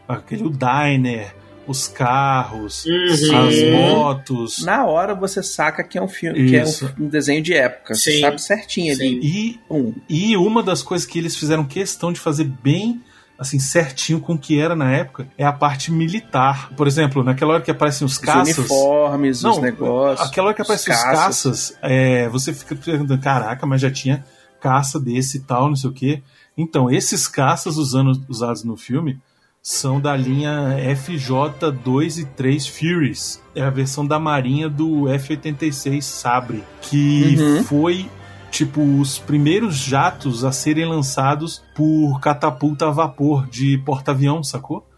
Aquele o diner, os carros, Uhum. as motos. Na hora você saca que é um filme, que é um, um desenho de época. Você Sim. sabe certinho ali. E, Um. e uma das coisas que eles fizeram questão de fazer bem assim certinho com o que era na época é a parte militar. Por exemplo, naquela hora que aparecem os Os caças, uniformes, os Não, negócios. Aquela hora que os aparecem os caças, é, você fica perguntando, caraca, mas já tinha caça desse e tal, não sei o quê. Então, esses caças usando, usados no filme são da linha FJ2 e 3 Furies. É a versão da Marinha do F-86 Sabre, que Uhum. foi tipo os primeiros jatos a serem lançados por catapulta a vapor de porta-avião, sacou?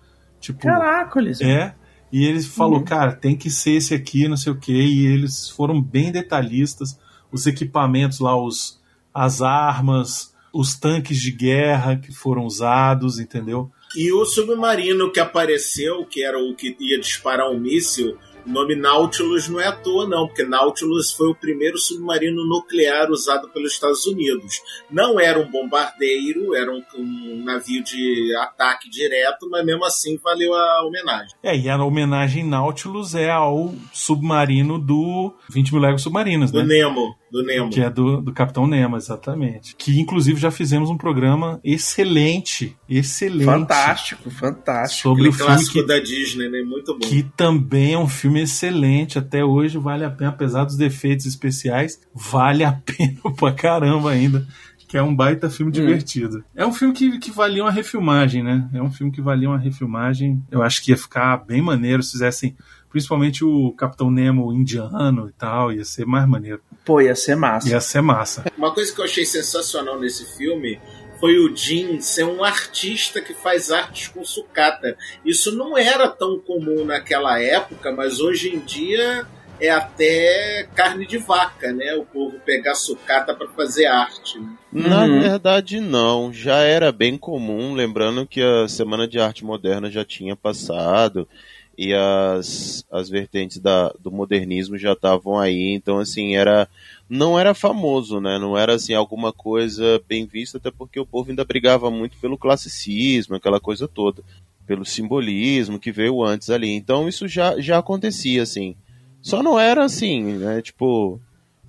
Tipo, Caraca, eles. é. E ele falou, Uhum. cara, tem que ser esse aqui, não sei o quê. E eles foram bem detalhistas. Os equipamentos lá, os, as armas, os tanques de guerra que foram usados, entendeu? E o submarino que apareceu, que era o que ia disparar um míssil, o nome Nautilus não é à toa, não, porque Nautilus foi o primeiro submarino nuclear usado pelos Estados Unidos. Não era um bombardeiro, era um, um navio de ataque direto, mas mesmo assim valeu a homenagem. É, e a homenagem Nautilus é ao submarino do 20 mil léguas submarinas, Do né? Nemo, do Nemo. Que é do, do Capitão Nemo, exatamente. Que inclusive já fizemos um programa excelente, excelente. Fantástico, fantástico. Sobre o Aquele filme clássico que da Disney, né? Muito bom. que também é um filme excelente. Até hoje vale a pena, apesar dos defeitos especiais, vale a pena pra caramba ainda. Que é um baita filme divertido. É um filme que, que valia uma refilmagem, né? É um filme que valia uma refilmagem. Eu acho que ia ficar bem maneiro se fizessem, principalmente o Capitão Nemo indiano e tal. Ia ser mais maneiro. Pô, ia ser massa. Ia ser massa. Uma coisa que eu achei sensacional nesse filme foi o Jim ser um artista que faz artes com sucata. Isso não era tão comum naquela época, mas hoje em dia é até carne de vaca, né? O povo pegar sucata para fazer arte. né? Na Uhum. verdade, não. Já era bem comum, lembrando que a Semana de Arte Moderna já tinha passado e as, as vertentes da, do modernismo já estavam aí. Então, assim, era não era famoso, né? Não era, assim, alguma coisa bem vista, até porque o povo ainda brigava muito pelo classicismo, aquela coisa toda. Pelo simbolismo que veio antes ali. Então, isso já, já acontecia, assim. Só não era assim, né? Tipo,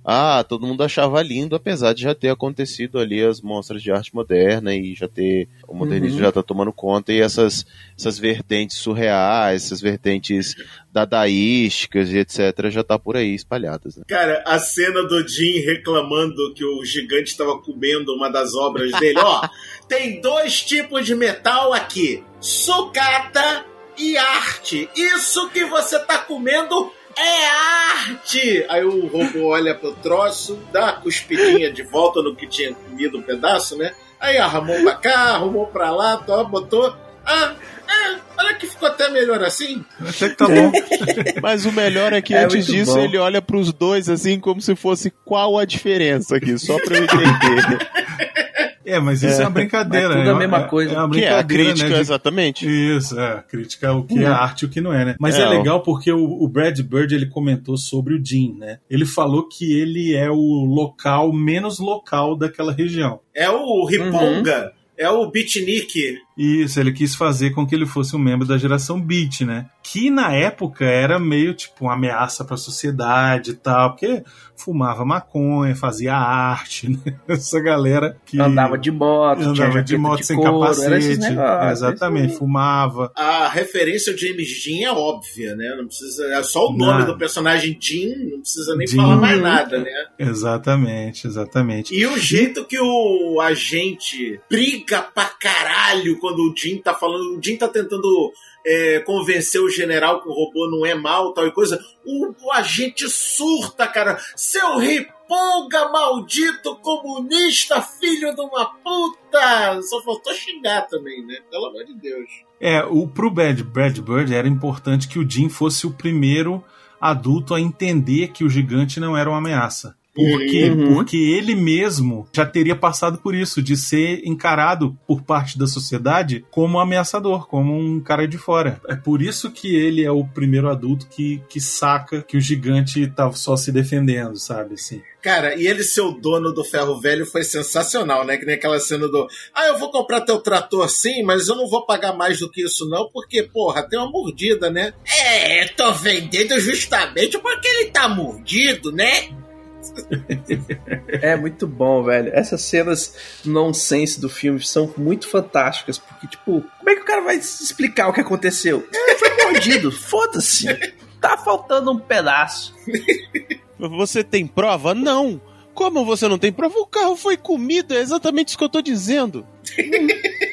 ah, todo mundo achava lindo, apesar de já ter acontecido ali as mostras de arte moderna e já ter. O modernismo Uhum. já tá tomando conta e essas, essas vertentes surreais, essas vertentes dadaísticas e etc. já tá por aí espalhadas, né? Cara, a cena do Jim reclamando que o gigante estava comendo uma das obras dele. Ó, tem dois tipos de metal aqui: sucata e arte. Isso que você tá comendo é arte! Aí o robô olha pro troço, dá uma cuspidinha de volta no que tinha comido um pedaço, né? Aí arrumou pra cá, arrumou pra lá, tó, botou. Ah, é, olha que ficou até melhor assim. Até que tá bom. Mas o melhor é que É antes disso bom. ele olha pros dois assim como se fosse qual a diferença aqui, só pra eu entender. É, mas isso é, uma brincadeira. Tudo é a mesma é- coisa. É uma que é a brincadeira, crítica, né, de- exatamente. Isso, é, crítica o que é arte e o que não é, né? Mas é, É, ó. legal porque o, o Brad Bird ele comentou sobre o Jim, né? Ele falou que ele é o local menos local daquela região. É o Riponga, é o Beatnik. Isso, ele quis fazer com que ele fosse um membro da geração Beat, né? Que na época era meio tipo uma ameaça pra sociedade e tal, porque fumava maconha, fazia arte, né? Essa galera que Andava de moto, andava de moto sem couro, era esses capacete. negócios, exatamente, isso fumava. A referência ao James Dean é óbvia, né? Não precisa, é só o nome Nada. do personagem Dean, não precisa nem Dean. falar mais nada, né? Exatamente, exatamente. E o jeito que o agente briga pra caralho quando o Jim tá falando, o Jim tá tentando é, convencer o general que o robô não é mal, tal e coisa. O, o agente surta, cara. Seu riponga maldito comunista, filho de uma puta! Só faltou xingar também, né? Pelo amor de Deus. É, o, pro Brad Bird era importante que o Jim fosse o primeiro adulto a entender que o gigante não era uma ameaça. Por quê? Uhum. Porque ele mesmo já teria passado por isso, de ser encarado por parte da sociedade como um ameaçador, como um cara de fora. É por isso que ele é o primeiro adulto que, que saca que o gigante tava só se defendendo, sabe? Assim. Cara, e ele ser o dono do ferro velho foi sensacional, né? Que nem aquela cena do. Ah, eu vou comprar teu trator sim, mas eu não vou pagar mais do que isso, não, porque, porra, tem uma mordida, né? É, tô vendendo justamente porque ele tá mordido, né? É muito bom, velho. Essas cenas nonsense do filme são muito fantásticas, porque, tipo, como é que o cara vai explicar o que aconteceu? É, foi mordido, foda-se. Tá faltando um pedaço. Você tem prova? Não. Como você não tem prova? O carro foi comido, é exatamente isso que eu tô dizendo.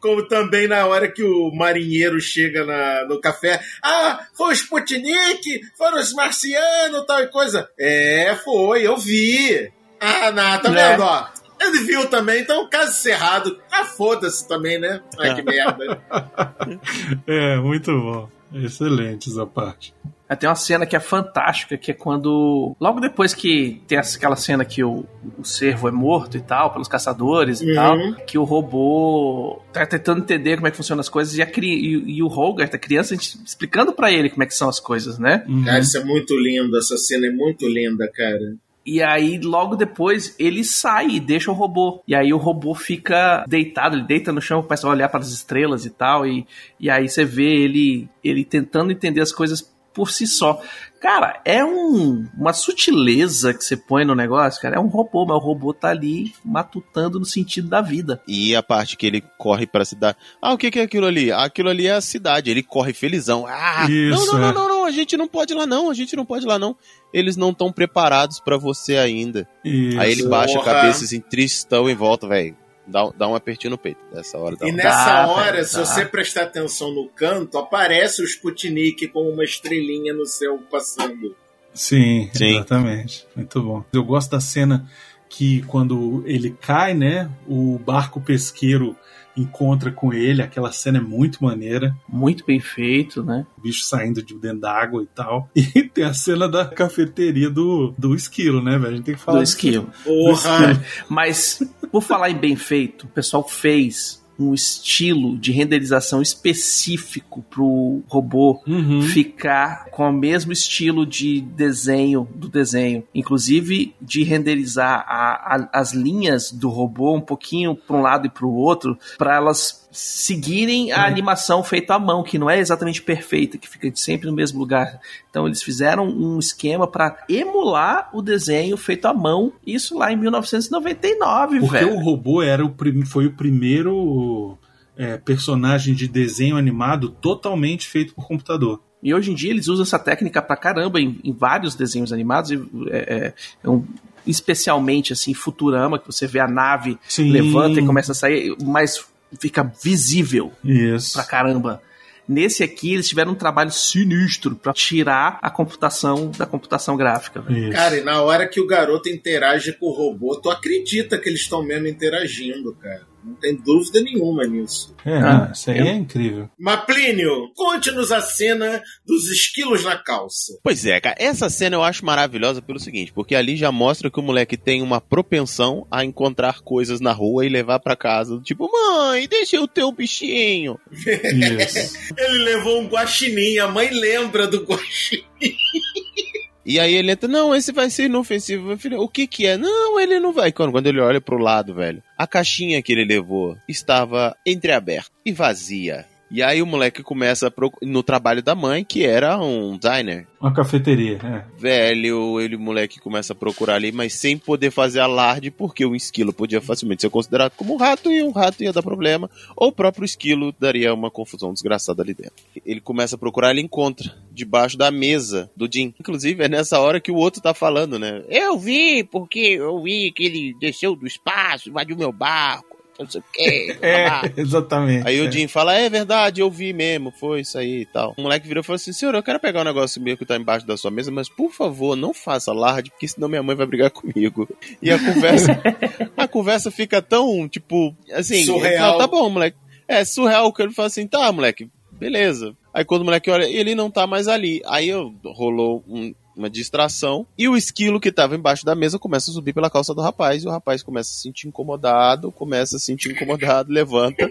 Como também na hora que o marinheiro chega na, no café. Ah, foi o Sputnik, foram os marcianos, tal e coisa. É, foi, eu vi. Ah, não, tá Né? vendo, ó? Ele viu também, então caso cerrado. Ah, foda-se também, né? Ah, que merda. É, muito bom. Excelente essa parte. É, Tem uma cena que é fantástica, que é quando. Logo depois que tem aquela cena que o, o cervo é morto e tal, pelos caçadores e Uhum. tal, que o robô tá tentando entender como é que funcionam as coisas e, a cri- e, e o Hogarth, a criança, a gente explicando pra ele como é que são as coisas, né? Uhum. Cara, isso é muito lindo. Essa cena é muito linda, cara. E aí, logo depois, ele sai e deixa o robô. E aí o robô fica deitado, ele deita no chão, começa a olhar para as estrelas e tal. E, e aí você vê ele, ele tentando entender as coisas por si só. Cara, é um, uma sutileza que você põe no negócio, cara. É um robô, mas o robô tá ali matutando no sentido da vida. E a parte que ele corre pra cidade. Ah, o que, que é aquilo ali? Aquilo ali é a cidade. Ele corre felizão. Ah, Isso, não, não, é. não, não, não, a gente não pode ir lá não, a gente não pode ir lá não. Eles não estão preparados pra você ainda. Isso. Aí ele baixa Porra. a cabeça assim, tristão em volta, velho. Dá, dá um apertinho no peito nessa hora. Dá E um- nessa Dá, hora, velho, se dá. você prestar atenção no canto, aparece o Sputnik com uma estrelinha no céu passando. Sim, Sim. exatamente. Muito bom. Eu gosto da cena que quando ele cai, né, o barco pesqueiro encontra com ele, aquela cena é muito maneira, Muito bem feito, né? o bicho saindo de dentro da água e tal. E tem a cena da cafeteria do, do esquilo, né, velho? A gente tem que falar Do esquilo. Porra! Mas, por falar em bem feito, o pessoal fez um estilo de renderização específico pro robô Uhum. ficar com o mesmo estilo de desenho do desenho, inclusive de renderizar a- a- as linhas do robô um pouquinho para um lado e para o outro, para elas seguirem a animação feita à mão, que não é exatamente perfeita, que fica sempre no mesmo lugar. Então eles fizeram um esquema para emular o desenho feito à mão, isso lá em 1999, Porque velho. o robô era o foi o primeiro é, personagem de desenho animado totalmente feito por computador. E hoje em dia eles usam essa técnica pra caramba em, em vários desenhos animados, e, é, é, é um- especialmente assim, Futurama, que você vê a nave Sim. levanta e começa a sair, mas fica visível Isso. pra caramba. Nesse aqui eles tiveram um trabalho sinistro pra tirar a computação da computação gráfica. Isso. Cara, e na hora que o garoto interage com o robô, tu acredita que eles estão mesmo interagindo, cara. Não tem dúvida nenhuma nisso. É, Ah, isso aí eu- é incrível. Mas, Plínio, conte-nos a cena dos esquilos na calça. Pois é, cara, essa cena eu acho maravilhosa pelo seguinte, porque ali já mostra que o moleque tem uma propensão a encontrar coisas na rua e levar pra casa, tipo, mãe, deixa eu ter o bichinho. Isso. Ele levou um guaxinim, a mãe lembra do guaxinim. E aí ele entra, não, esse vai ser inofensivo. Meu filho, o que que é? Não, ele não vai. Quando, quando ele olha pro lado, velho, a caixinha que ele levou estava entreaberta e vazia. E aí o moleque começa a procu- no trabalho da mãe, que era um diner. Uma cafeteria, é. Velho, ele, o moleque começa a procurar ali, mas sem poder fazer alarde, porque o esquilo podia facilmente ser considerado como um rato e um rato ia dar problema, ou o próprio esquilo daria uma confusão desgraçada ali dentro. Ele começa a procurar, ele encontra debaixo da mesa do Jim. Inclusive, é nessa hora que o outro tá falando, né? Eu vi, porque eu vi que ele desceu do espaço, invadiu meu barco, não sei o quê. É, exatamente. Aí é. o Jim fala, é verdade, eu vi mesmo, foi isso aí e tal. O moleque virou e falou assim, senhor, eu quero pegar um negócio meu que tá embaixo da sua mesa, mas por favor, não faça alarde, porque senão minha mãe vai brigar comigo. E a conversa, a conversa fica tão, tipo, assim, Surreal. fala, tá bom, moleque. É, surreal, que ele fala assim, tá, moleque, beleza. Aí quando o moleque olha, ele não tá mais ali. Aí eu- rolou um- uma distração e o esquilo que tava embaixo da mesa começa a subir pela calça do rapaz e o rapaz começa a se sentir incomodado, começa a se sentir incomodado, levanta,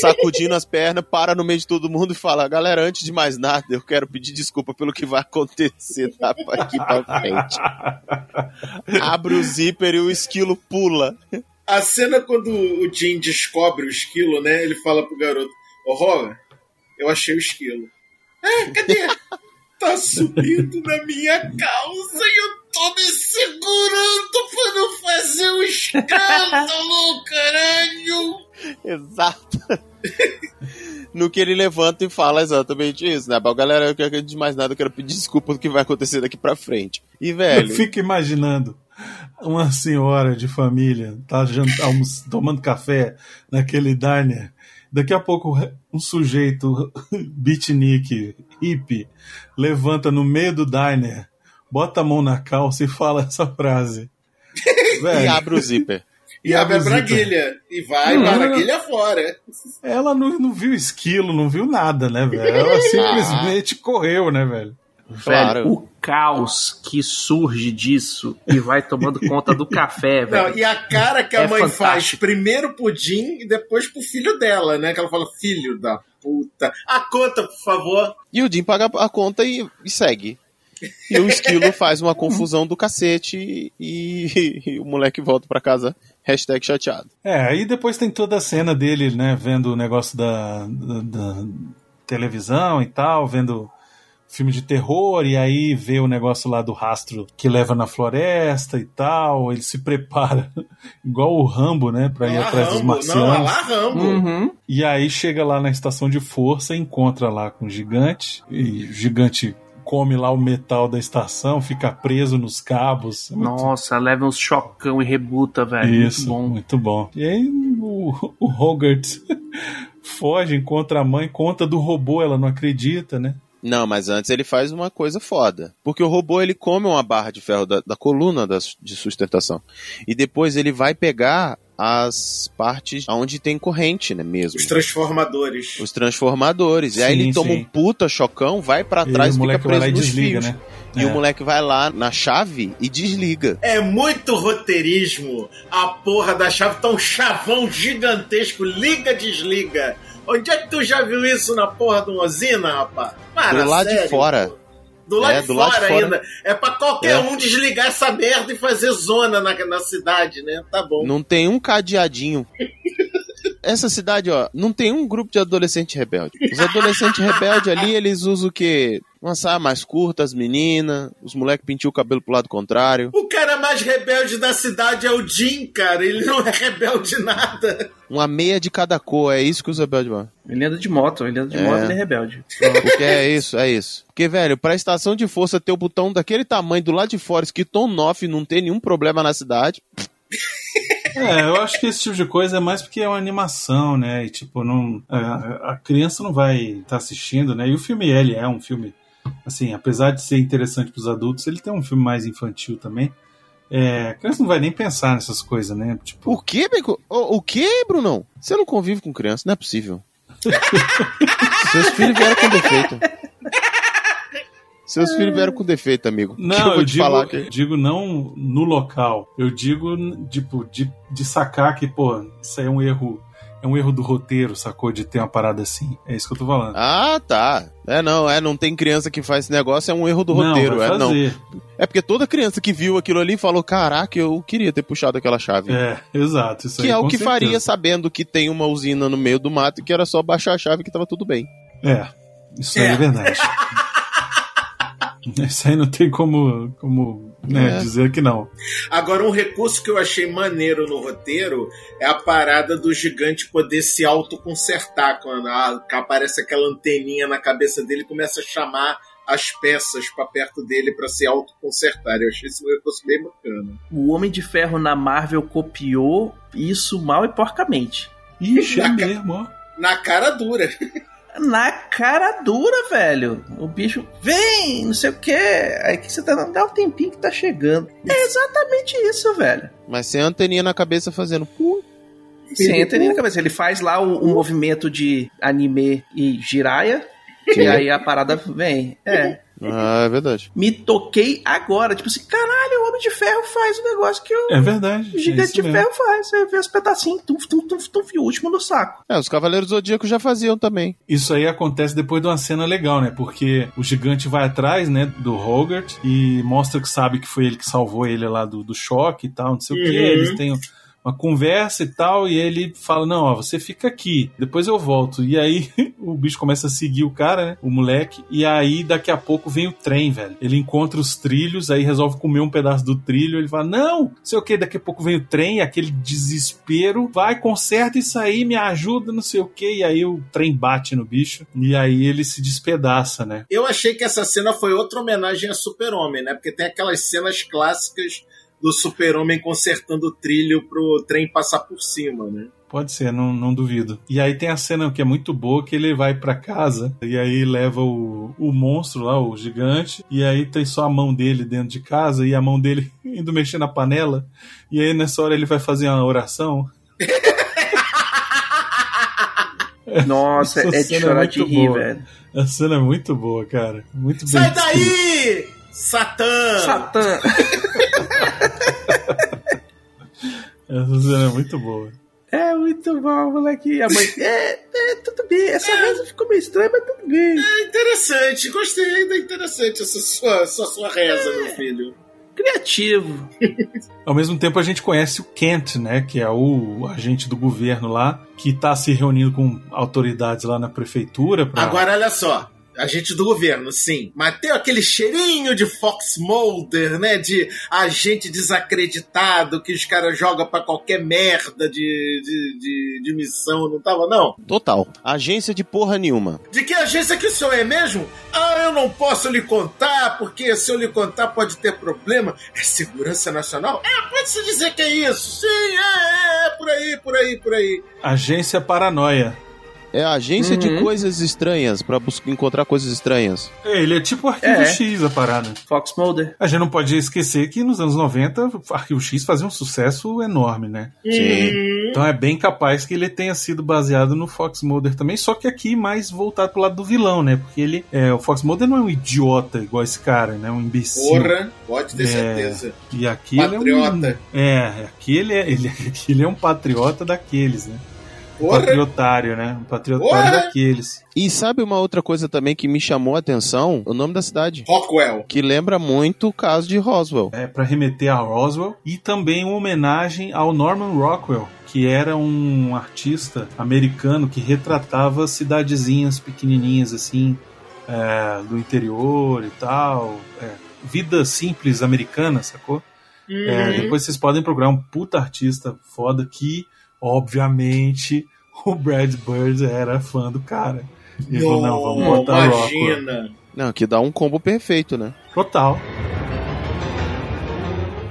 sacudindo as pernas, para no meio de todo mundo e fala: Galera, antes de mais nada, eu quero pedir desculpa pelo que vai acontecer daqui pra frente. Abre o zíper e o esquilo pula. A cena quando o Jim descobre o esquilo, né? Ele fala pro garoto: Ô Robert, eu achei o esquilo. É, cadê? Tá subindo na minha calça e eu tô me segurando pra não fazer um escândalo, caralho! Exato. no que ele levanta e fala exatamente isso, né? Bom, galera, eu quero de mais nada, eu quero pedir desculpa do que vai acontecer daqui pra frente. E, Eu velho. fico imaginando uma senhora de família tá jant- almo- tomando café naquele diner Daqui a pouco um sujeito beatnik, hippie, levanta no meio do diner, bota a mão na calça e fala essa frase. E Velho, abre o zíper. E abre a braguilha. E vai Hum. braguilha fora. Ela não, não viu esquilo, não viu nada, né, velho? Ela simplesmente correu, né, velho? Claro. Velho, o caos que surge disso e vai tomando conta do café, Não, velho. e a cara que a É mãe faz fantástico. primeiro pudim e depois pro filho dela, né? Que ela fala, filho da puta. A conta, por favor. E o Jim paga a conta e, e segue. E o esquilo faz uma confusão do cacete e, e o moleque volta pra casa. Hashtag chateado. É, aí depois tem toda a cena dele, né, vendo o negócio da, da, da televisão e tal, vendo filme de terror, e aí vê o negócio lá do rastro que leva na floresta e tal, ele se prepara, igual o Rambo, né, pra ir Não, atrás dos Rambo. Não, marcianos. lá Rambo. Uhum. E aí chega lá na estação de força, encontra lá com o gigante, e o gigante come lá o metal da estação, fica preso nos cabos. É muito Nossa, leva uns chocão e rebuta, velho. Isso, Muito bom. muito bom. E aí o, o Hogarth foge, encontra a mãe, conta do robô, ela não acredita, né? Não, mas antes ele faz uma coisa foda. Porque o robô ele come uma barra de ferro da, da coluna das- de sustentação. E depois ele vai pegar as partes onde tem corrente, né, mesmo. Os transformadores. Os transformadores. e aí Sim, ele toma sim. um puta chocão, vai pra E trás o e fica moleque vai preso lá e nos desliga, fios. né? E É. o moleque vai lá na chave e desliga. É muito roteirismo. A porra da chave tá um chavão gigantesco. Liga, desliga. Onde é que tu já viu isso na porra de uma usina, rapaz? Para, Do lado de sério, fora. pô. Do lado, É, de, do lado fora de fora. ainda. É pra qualquer É. um desligar essa merda e fazer zona na, na cidade, né? Tá bom. Não tem um cadeadinho. Essa cidade, ó, não tem um grupo de adolescente rebelde. Os adolescentes rebeldes ali, eles usam o quê? Uma saia mais curta, as meninas, os moleques pintiam o cabelo pro lado contrário, O cara mais rebelde da cidade é o Jim, cara. Ele não é rebelde nada. uma meia de cada cor, é isso que os rebeldes vão. Ele anda de moto, ele anda de É. moto, ele é rebelde. Porque é isso, é isso. Porque, velho, pra estação de força ter o botão daquele tamanho do lado de fora, escrito on-off, não ter nenhum problema na cidade, É, eu acho que esse tipo de coisa é mais porque é uma animação, né? E tipo, não, a, a criança não vai estar assistindo, né? E o filme, ele é um filme, assim, apesar de ser interessante para os adultos, ele tem um filme mais infantil também. É, a criança não vai nem pensar nessas coisas, né? Tipo, O que, Bacon? O, o que, Brunão? Você não convive com criança, não é possível. Seus filhos vieram com defeito. Seus filhos vieram com defeito, amigo. Não, eu eu, vou te digo, falar que... eu digo não no local. Eu digo, tipo, de, de sacar que, pô, isso aí é um erro. É um erro do roteiro, sacou? De ter uma parada assim. É isso que eu tô falando. Ah, tá. É, não, é, não tem criança que faz esse negócio, é um erro do não, roteiro. vai é, não. É porque toda criança que viu aquilo ali falou: caraca, eu queria ter puxado aquela chave. É, exato. Isso que aí, é o que certeza. faria sabendo que tem uma usina no meio do mato e que era só baixar a chave que tava tudo bem. É, isso aí é É. verdade. isso aí não tem como, como né, É. dizer que não. Agora, um recurso que eu achei maneiro no roteiro é a parada do gigante poder se autoconsertar. Quando a- aparece aquela anteninha na cabeça dele e começa a chamar as peças pra perto dele pra se autoconsertar. Eu achei esse recurso bem bacana. O Homem de Ferro na Marvel copiou isso mal e porcamente. Ixi, é mesmo, ó. Na cara dura. Na cara dura, velho. O bicho vem, não sei o que. Aí que você tá dando, dá um tempinho que tá chegando. É exatamente isso, velho. Mas sem anteninha na cabeça fazendo. "Pu". Sem anteninha na cabeça. Ele faz lá o, o movimento de anime e giraia. E aí a parada vem. É. Ah, é verdade. Me toquei agora. Tipo assim, caralho, o Homem de Ferro faz o negócio que o É verdade. é Gigante isso de mesmo. Ferro faz. Você vê os pedacinhos, tuf, tuf, tuf, tuf, e o último no saco. É, os Cavaleiros do Zodíaco já faziam também. Isso aí acontece depois de uma cena legal, né? Porque o gigante vai atrás, né, do Hogarth e mostra que sabe que foi ele que salvou ele lá do, do choque e tal, não sei o que. Uhum. Eles têm uma conversa e tal, e ele fala: Não, ó, você fica aqui, depois eu volto. E aí o bicho começa a seguir o cara, né? O moleque, e aí daqui a pouco vem o trem, velho. Ele encontra os trilhos, aí resolve comer um pedaço do trilho. Ele fala: Não, sei o que, daqui a pouco vem o trem, aquele desespero, vai, conserta isso aí, me ajuda, não sei o que. E aí o trem bate no bicho, e aí ele se despedaça, né? Eu achei que essa cena foi outra homenagem a Super-Homem, né? Porque tem aquelas cenas clássicas do Super-Homem consertando o trilho pro trem passar por cima, né? Pode ser, não, não duvido. E aí tem a cena que é muito boa, que ele vai pra casa e aí leva o, o monstro lá, o gigante, e aí tem só a mão dele dentro de casa e a mão dele indo mexer na panela. E aí nessa hora ele vai fazer uma oração. Nossa, Essa é de cena chorar de rir, boa. velho. A cena é muito boa, cara. Muito bem Sai daí! Satã! Satã. Essa cena é muito boa. É muito bom, moleque. A mãe, é, é, tudo bem. Essa reza ficou meio estranha, mas tudo bem. É interessante, gostei da interessante essa sua, sua, sua reza, meu filho. Criativo. Ao mesmo tempo, a gente conhece o Kent, né? Que é o agente do governo lá, que tá se reunindo com autoridades lá na prefeitura. Pra... Agora, olha só. Agente do governo, sim. Mas tem aquele cheirinho de Fox Mulder, né? De agente desacreditado que os caras jogam pra qualquer merda de, de, de, de missão, não tava, não? Total. Agência de porra nenhuma. De que agência que o senhor é mesmo? Ah, eu não posso lhe contar, porque se eu lhe contar pode ter problema. É segurança nacional? É, pode-se dizer que é isso. Sim, é, é, é, por aí, por aí, por aí. Agência Paranoia. É a agência de Uhum. coisas estranhas, pra buscar encontrar coisas estranhas. É, ele é tipo o Arquivo É. X, a parada. Fox Mulder. A gente não pode esquecer que nos anos 90, o Arquivo X fazia um sucesso enorme, né? Sim. Então é bem capaz que ele tenha sido baseado no Fox Mulder também, só que aqui mais voltado pro lado do vilão, né? Porque ele, é, o Fox Mulder não é um idiota igual esse cara, né? Um imbecil. Porra, pode ter É. certeza. E aqui ele é um. Patriota. É, aqui ele é, ele, aqui ele é um patriota daqueles, né? Porra, patriotário, né? Um patriotário Porra! daqueles. E sabe uma outra coisa também que me chamou a atenção? O nome da cidade. Rockwell. Que lembra muito o caso de Roswell. É, para remeter a Roswell e também uma homenagem ao Norman Rockwell, que era um artista americano que retratava cidadezinhas pequenininhas assim é, do interior e tal, é, vida simples americana, sacou? É, depois vocês podem procurar um puta artista foda que, obviamente, o Brad Bird era fã do cara. Ele falou, não, vamos botar Rockwell. imagina. Não, que dá um combo perfeito, né? Total.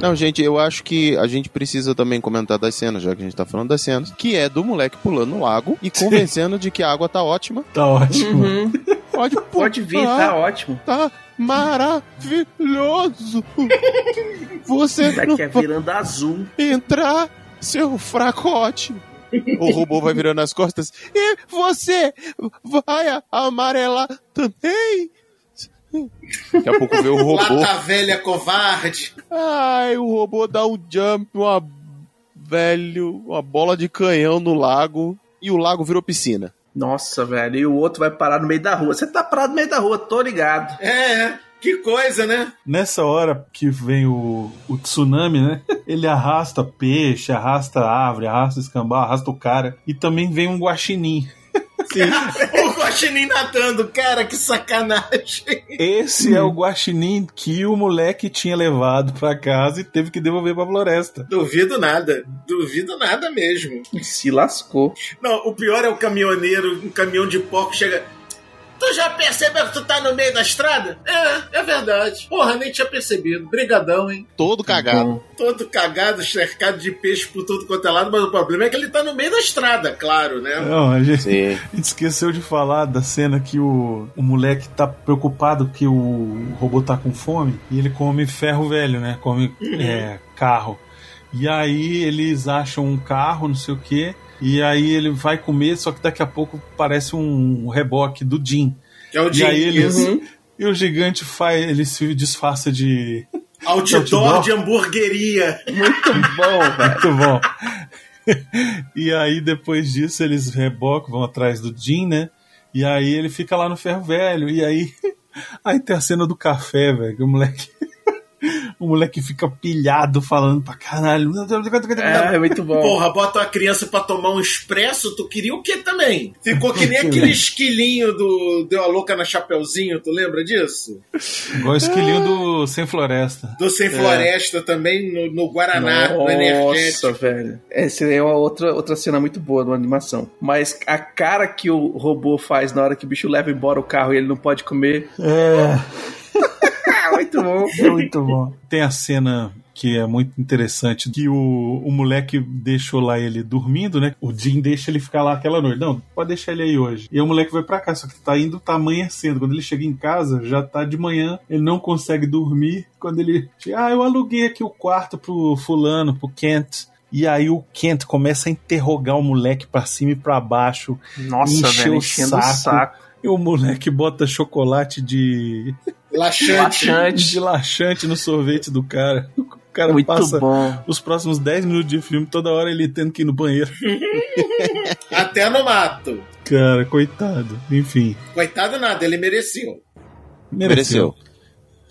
Não, gente, eu acho que a gente precisa também comentar das cenas, já que a gente tá falando das cenas, que é do moleque pulando no lago e convencendo de que a água tá ótima. Tá ótimo. Uhum. Pode, Pode vir, tá ótimo. Tá maravilhoso. Você não Daqui é virando azul. entrar, seu fracote. O robô vai virando as costas. E você vai amarelar também? Daqui a pouco vê o robô. Lata velha covarde. Ai, o robô dá um jump, uma velho, uma bola de canhão no lago e o lago virou piscina. Nossa, velho. E o outro vai parar no meio da rua. Você tá parado no meio da rua, tô ligado. É, que coisa, né? Nessa hora que vem o, o tsunami, né? Ele arrasta peixe, arrasta árvore, arrasta escambau, arrasta o cara. E também vem um guaxinim. o Guaxinim nadando, cara, que sacanagem. Esse é o guaxinim que o moleque tinha levado pra casa e teve que devolver pra floresta. Duvido nada, duvido nada mesmo. Se lascou. Não, o pior é o caminhoneiro, um caminhão de porco chega. Tu já percebeu que tu tá no meio da estrada? É, é verdade. Porra, nem tinha percebido. Brigadão, hein? Todo cagado. Todo cagado, cercado de peixe por tudo quanto é lado, mas o problema é que ele tá no meio da estrada, claro, né? Não, a gente, Sim. a gente esqueceu de falar da cena que o, o moleque tá preocupado que o robô tá com fome e ele come ferro velho, né? Come é, carro. E aí eles acham um carro, não sei o que, e aí ele vai comer, só que daqui a pouco parece um reboque do Jim. Que é o E de aí eles. Uhum. E o gigante faz. Ele se disfarça de. outdoor outdoor. de hamburgueria. Muito bom, velho. Muito bom. e aí, depois disso, eles rebocam, vão atrás do Jim, né? E aí ele fica lá no ferro velho. E aí. Aí tem a cena do café, velho. Que o moleque. O moleque fica pilhado falando pra caralho. É, é muito bom. Porra, bota uma criança pra tomar um expresso, tu queria o quê também? Ficou que nem aquele esquilinho do Deu a Louca na Chapeuzinho, tu lembra disso? Igual o esquilinho do Sem Floresta. Do Sem Floresta também, no, no Guaraná, no Energético. Nossa, velho. Essa é uma outra, outra cena muito boa de uma animação. Mas a cara que o robô faz na hora que o bicho leva embora o carro e ele não pode comer. É. muito bom. É muito bom. Tem a cena que é muito interessante, que o, o moleque deixou lá ele dormindo, né? O Jim deixa ele ficar lá aquela noite. Não, pode deixar ele aí hoje. E aí o moleque vai pra cá, só que tá indo, tá amanhecendo. Quando ele chega em casa, já tá de manhã, ele não consegue dormir. Quando ele. Ah, eu aluguei aqui o quarto pro fulano, pro Kent. E aí o Kent começa a interrogar o moleque pra cima e pra baixo. Nossa, velho, o enchendo o saco. E o moleque bota chocolate de, Laxante. Laxante. de laxante no sorvete do cara. O cara Muito passa bom. os próximos 10 minutos de filme, toda hora ele tendo que ir no banheiro. Até no mato. Cara, coitado. Enfim, Coitado nada, ele mereceu. mereceu.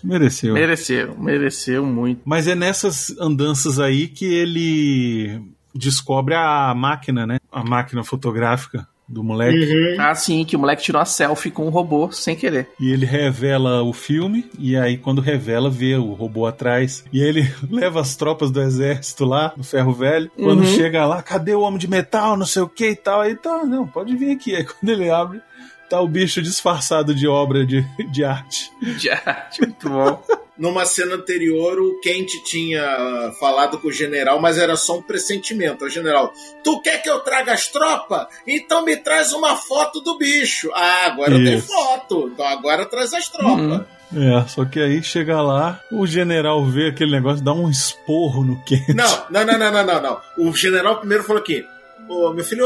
Mereceu. Mereceu, mereceu muito. Mas é nessas andanças aí que ele descobre a máquina, né? A máquina fotográfica do moleque. Uhum. Ah, sim, que o moleque tirou uma selfie com o robô sem querer. E ele revela o filme, e aí quando revela, vê o robô atrás. E aí ele leva as tropas do exército lá, no ferro velho. Quando Uhum. chega lá, cadê o homem de metal, não sei o que e tal. Aí tá, não, pode vir aqui. Aí quando ele abre, tá o bicho disfarçado de obra de, de arte. De arte, muito bom. Numa cena anterior, o Kent tinha ah, falado com o general, mas era só um pressentimento. O general, tu quer que eu traga as tropas? Então me traz uma foto do bicho. Ah, agora eu tenho Isso. foto. Então agora traz as tropas. Uhum. É, só que aí chega lá, o general vê aquele negócio, dá um esporro no quente. Não, não, não, não, não, não, não. O general primeiro falou aqui: Ô, meu filho,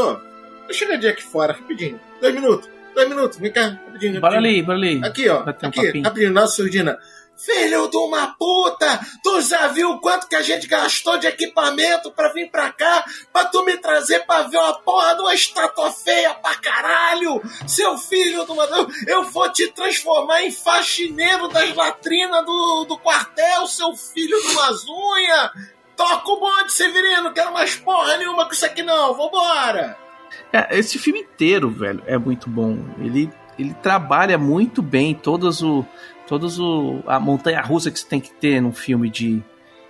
eu chegadinha aqui fora, rapidinho. Dois minutos, dois minutos, vem cá, rapidinho. Bora rapidinho. ali, bora ali. Aqui, ó. Um aqui, papinho. rapidinho, nossa surdina. Filho de uma puta! Tu já viu o quanto que a gente gastou de equipamento pra vir pra cá? Pra tu me trazer pra ver uma porra de uma estátua feia pra caralho! Seu filho de uma. Eu vou te transformar em faxineiro das latrinas do, do quartel, seu filho de umas unhas! Toca o bonde, Severino! Quero mais porra nenhuma com isso aqui não! Vambora! É, esse filme inteiro, velho, é muito bom. Ele, ele trabalha muito bem todas o, todos o, a montanha russa que você tem que ter num filme de,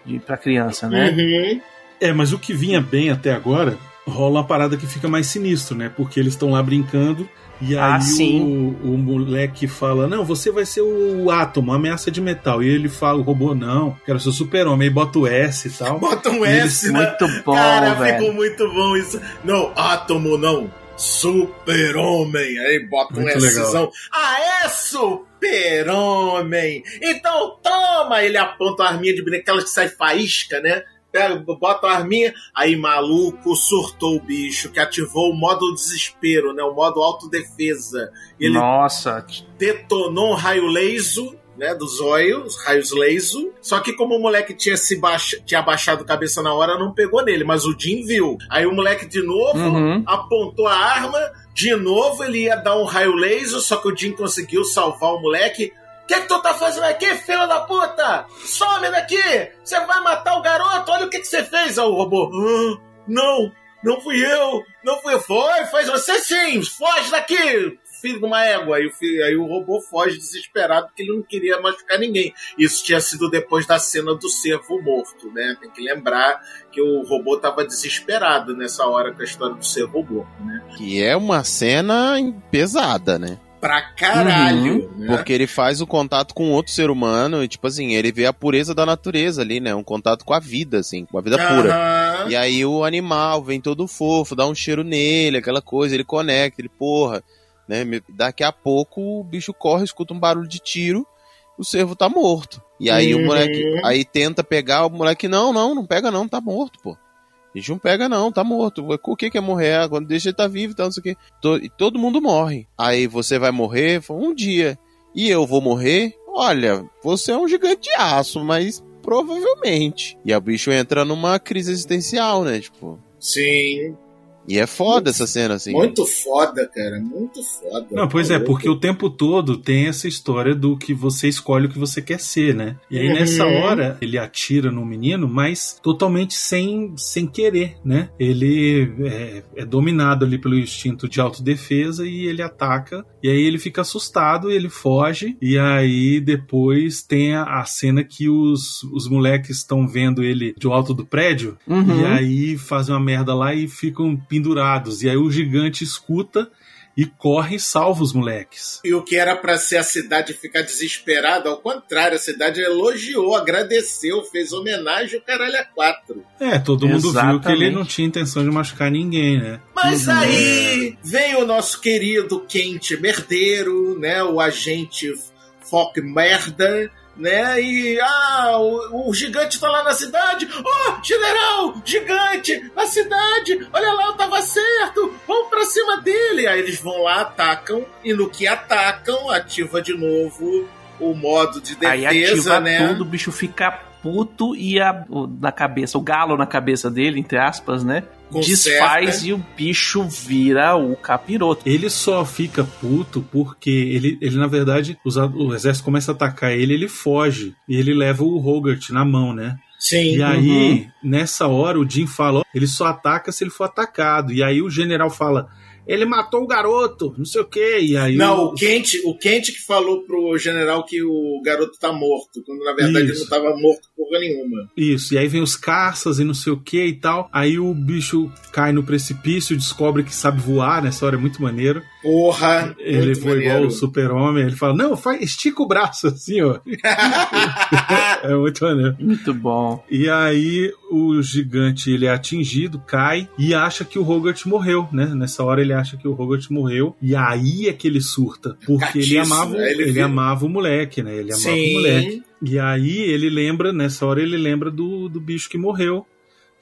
de para criança, né? Uhum. É, mas o que vinha bem até agora, rola uma parada que fica mais sinistro, né? Porque eles estão lá brincando e aí Ah, sim. o, o moleque fala: Não, você vai ser o átomo, ameaça de metal. E ele fala: O robô, não, quero ser o super-homem. Aí bota o S e tal. Bota um E eles- S, né? Muito bom, Cara, velho. ficou muito bom isso. Não, átomo não. Super-homem. Aí bota um Szão. Ah, é super-homem. Então toma. Ele aponta a arminha de brinquedo, que sai faísca, né? Pega, bota a arminha. Aí, maluco, surtou o bicho, que ativou o modo desespero, né? O modo autodefesa. Ele Nossa, detonou um raio laser, né, do zóio, os raios laser. Só que como o moleque tinha se baixa, tinha abaixado a cabeça na hora, não pegou nele, mas o Jim viu. Aí o moleque de novo Uhum. apontou a arma, de novo ele ia dar um raio laser, só que o Jim conseguiu salvar o moleque. O que, que tu tá fazendo aqui, filho da puta? Some daqui! Você vai matar o garoto? Olha o que, que você fez! Aí o robô. "Ah, não, não fui eu! Não fui eu! Foi, faz você sim! Foge daqui! Filho de uma égua! Aí o, filho- aí o robô foge desesperado porque ele não queria machucar ninguém. Isso tinha sido depois da cena do cervo morto, né? Tem que lembrar que o robô tava desesperado nessa hora com a história do cervo morto, né? Que é uma cena pesada, né? Pra caralho! né? Porque ele faz o contato com outro ser humano e, tipo assim, ele vê a pureza da natureza ali, né? Um contato com a vida, assim, com a vida pura. Aham. E aí o animal vem todo fofo, dá um cheiro nele, aquela coisa, ele conecta, ele, porra, né? Daqui a pouco o bicho corre, escuta um barulho de tiro, o cervo tá morto. E aí Uhum. o moleque, aí tenta pegar, o moleque, não, não, não pega não, tá morto, pô. A gente não pega não, tá morto. O que que é morrer? Ah, Quando deixa ele tá vivo e tal, não sei o quê. To- E todo mundo morre. Aí você vai morrer um dia. E eu vou morrer? Olha, você é um gigante de aço, mas provavelmente. E a bicho entra numa crise existencial, né? Tipo. Sim. E é foda essa cena, assim. Muito foda, cara. Muito foda. Não, pois é, Maluco. porque o tempo todo tem essa história do que você escolhe o que você quer ser, né? E aí Uhum. nessa hora ele atira no menino, mas totalmente sem, sem querer, né? Ele é, é dominado ali pelo instinto de autodefesa e ele ataca. E aí ele fica assustado, ele foge. E aí depois tem a, a cena que os, os moleques estão vendo ele do alto do prédio. Uhum. E aí fazem uma merda lá e ficam pendurados. E aí o gigante escuta e corre e salva os moleques. E o que era pra ser a cidade ficar desesperada, ao contrário, a cidade elogiou, agradeceu, fez homenagem ao caralho a quatro. É, todo mundo viu que ele Exatamente. não tinha intenção de machucar ninguém, né? Mas aí vem o nosso querido Quente Merdeiro, né? O agente Fock Merda, né? E ah, o, o gigante tá lá na cidade. Oh, general, gigante, na cidade. Olha lá, eu tava certo. Vamos pra cima dele. Aí eles vão lá, atacam e no que atacam, ativa de novo o modo de Aí defesa, ativa né? tudo, o bicho fica puto e a, o, na cabeça, o galo na cabeça dele, entre aspas, né? Desfaz e o bicho vira o capiroto. Ele só fica puto porque ele, ele na verdade, os o exército começa a atacar ele, ele foge. E ele leva o Hogart na mão, né? Sim. E aí, nessa hora, o Jim fala: ó, ele só ataca se ele for atacado. E aí o general fala: ele matou o garoto, não sei o quê. E aí. Não, o- o Kent, o Kent que falou pro general que o garoto tá morto, quando na verdade Isso. ele não tava morto porra nenhuma. Isso, e aí vem os caças e não sei o que e tal. Aí o bicho cai no precipício, descobre que sabe voar, nessa hora é muito maneiro. Porra, Ele muito voa igual maneiro. o super-homem, ele fala, não, faz, estica o braço assim, ó. é muito maneiro. Muito bom. E aí o gigante ele é atingido, cai e acha que o Hogarth morreu, né? Nessa hora ele acha que o Hogarth morreu e aí é que ele surta, porque ele Catiço, amava, né? Ele ele, amava o moleque, né? Ele amava o Sim. moleque. E aí ele lembra, nessa hora ele lembra do, do bicho que morreu,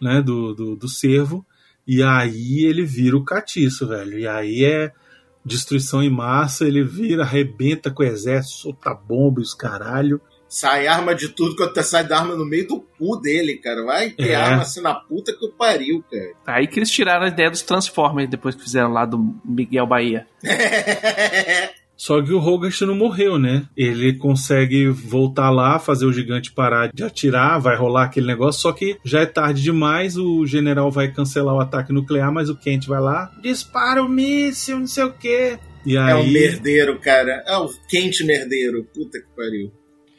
né? Do, do, do cervo. E aí ele vira o catiço, velho. E aí é destruição em massa, ele vira, arrebenta com o exército, solta bomba e os caralho. Sai arma de tudo quanto é sai da arma no meio do cu dele, cara. Vai ter É. arma assim na puta que o pariu, cara. Aí que eles tiraram a ideia dos Transformers depois que fizeram lá do Miguel Bahia. Só que o Hogarth não morreu, né? Ele consegue voltar lá, fazer o gigante parar de atirar, vai rolar aquele negócio, só que já é tarde demais, o general vai cancelar o ataque nuclear, mas o Kent vai lá, dispara o míssil, não sei o quê. E É um aí, merdeiro, cara. É um quente merdeiro. Puta que pariu.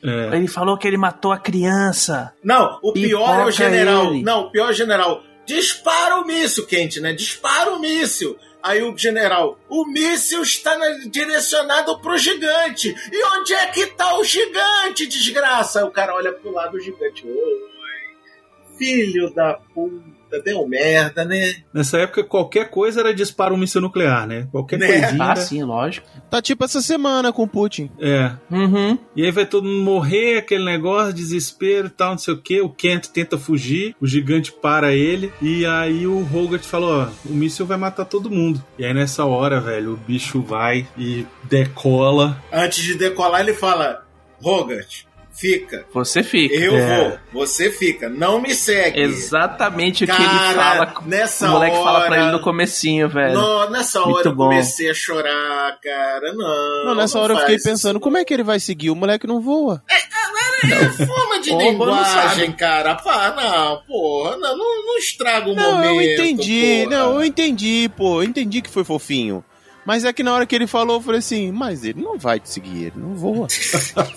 É, Ele falou que ele matou a criança. Não, o pior é o general. ele. Não, o pior é o general. Dispara o míssil, Quente, né? Dispara o míssil. Aí o general, o míssil está na- direcionado pro gigante. E onde é que tá o gigante, desgraça? Aí o cara olha pro lado do gigante. Oi, filho da puta, deu merda, né? nessa época qualquer coisa era disparo um míssil nuclear, né? Qualquer Né? coisinha Ah, sim, lógico. Tá tipo essa semana com o Putin. É, Uhum. E aí vai todo mundo morrer, aquele negócio, desespero e tal, não sei o que. O Kent tenta fugir, o gigante para ele. E aí o Hogarth fala: Ó, o míssil vai matar todo mundo. E aí nessa hora, velho, o bicho vai e decola. Antes de decolar, ele fala: Rogart, fica. Você fica. Eu É. vou, você fica. Não me segue. Exatamente o que Cara, ele fala. nessa o moleque fala pra hora- ele no comecinho, velho. Não, nessa Muito hora eu bom. comecei a chorar, cara. Não. Não, nessa hora eu fiquei pensando, isso. como é que ele vai seguir? O moleque não voa. É forma de Pomba não linguagem, sabe. cara. Pá, não, porra. Não, não, não estraga o Não, momento. eu entendi. porra. Não, eu entendi, pô. Eu entendi que foi fofinho. Mas é que na hora que ele falou, eu falei assim, mas ele não vai te seguir, ele não voa.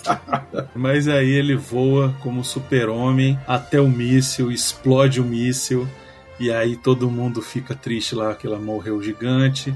Mas aí ele voa como super-homem até o míssil, explode o míssil. E aí todo mundo fica triste lá que ela morreu gigante.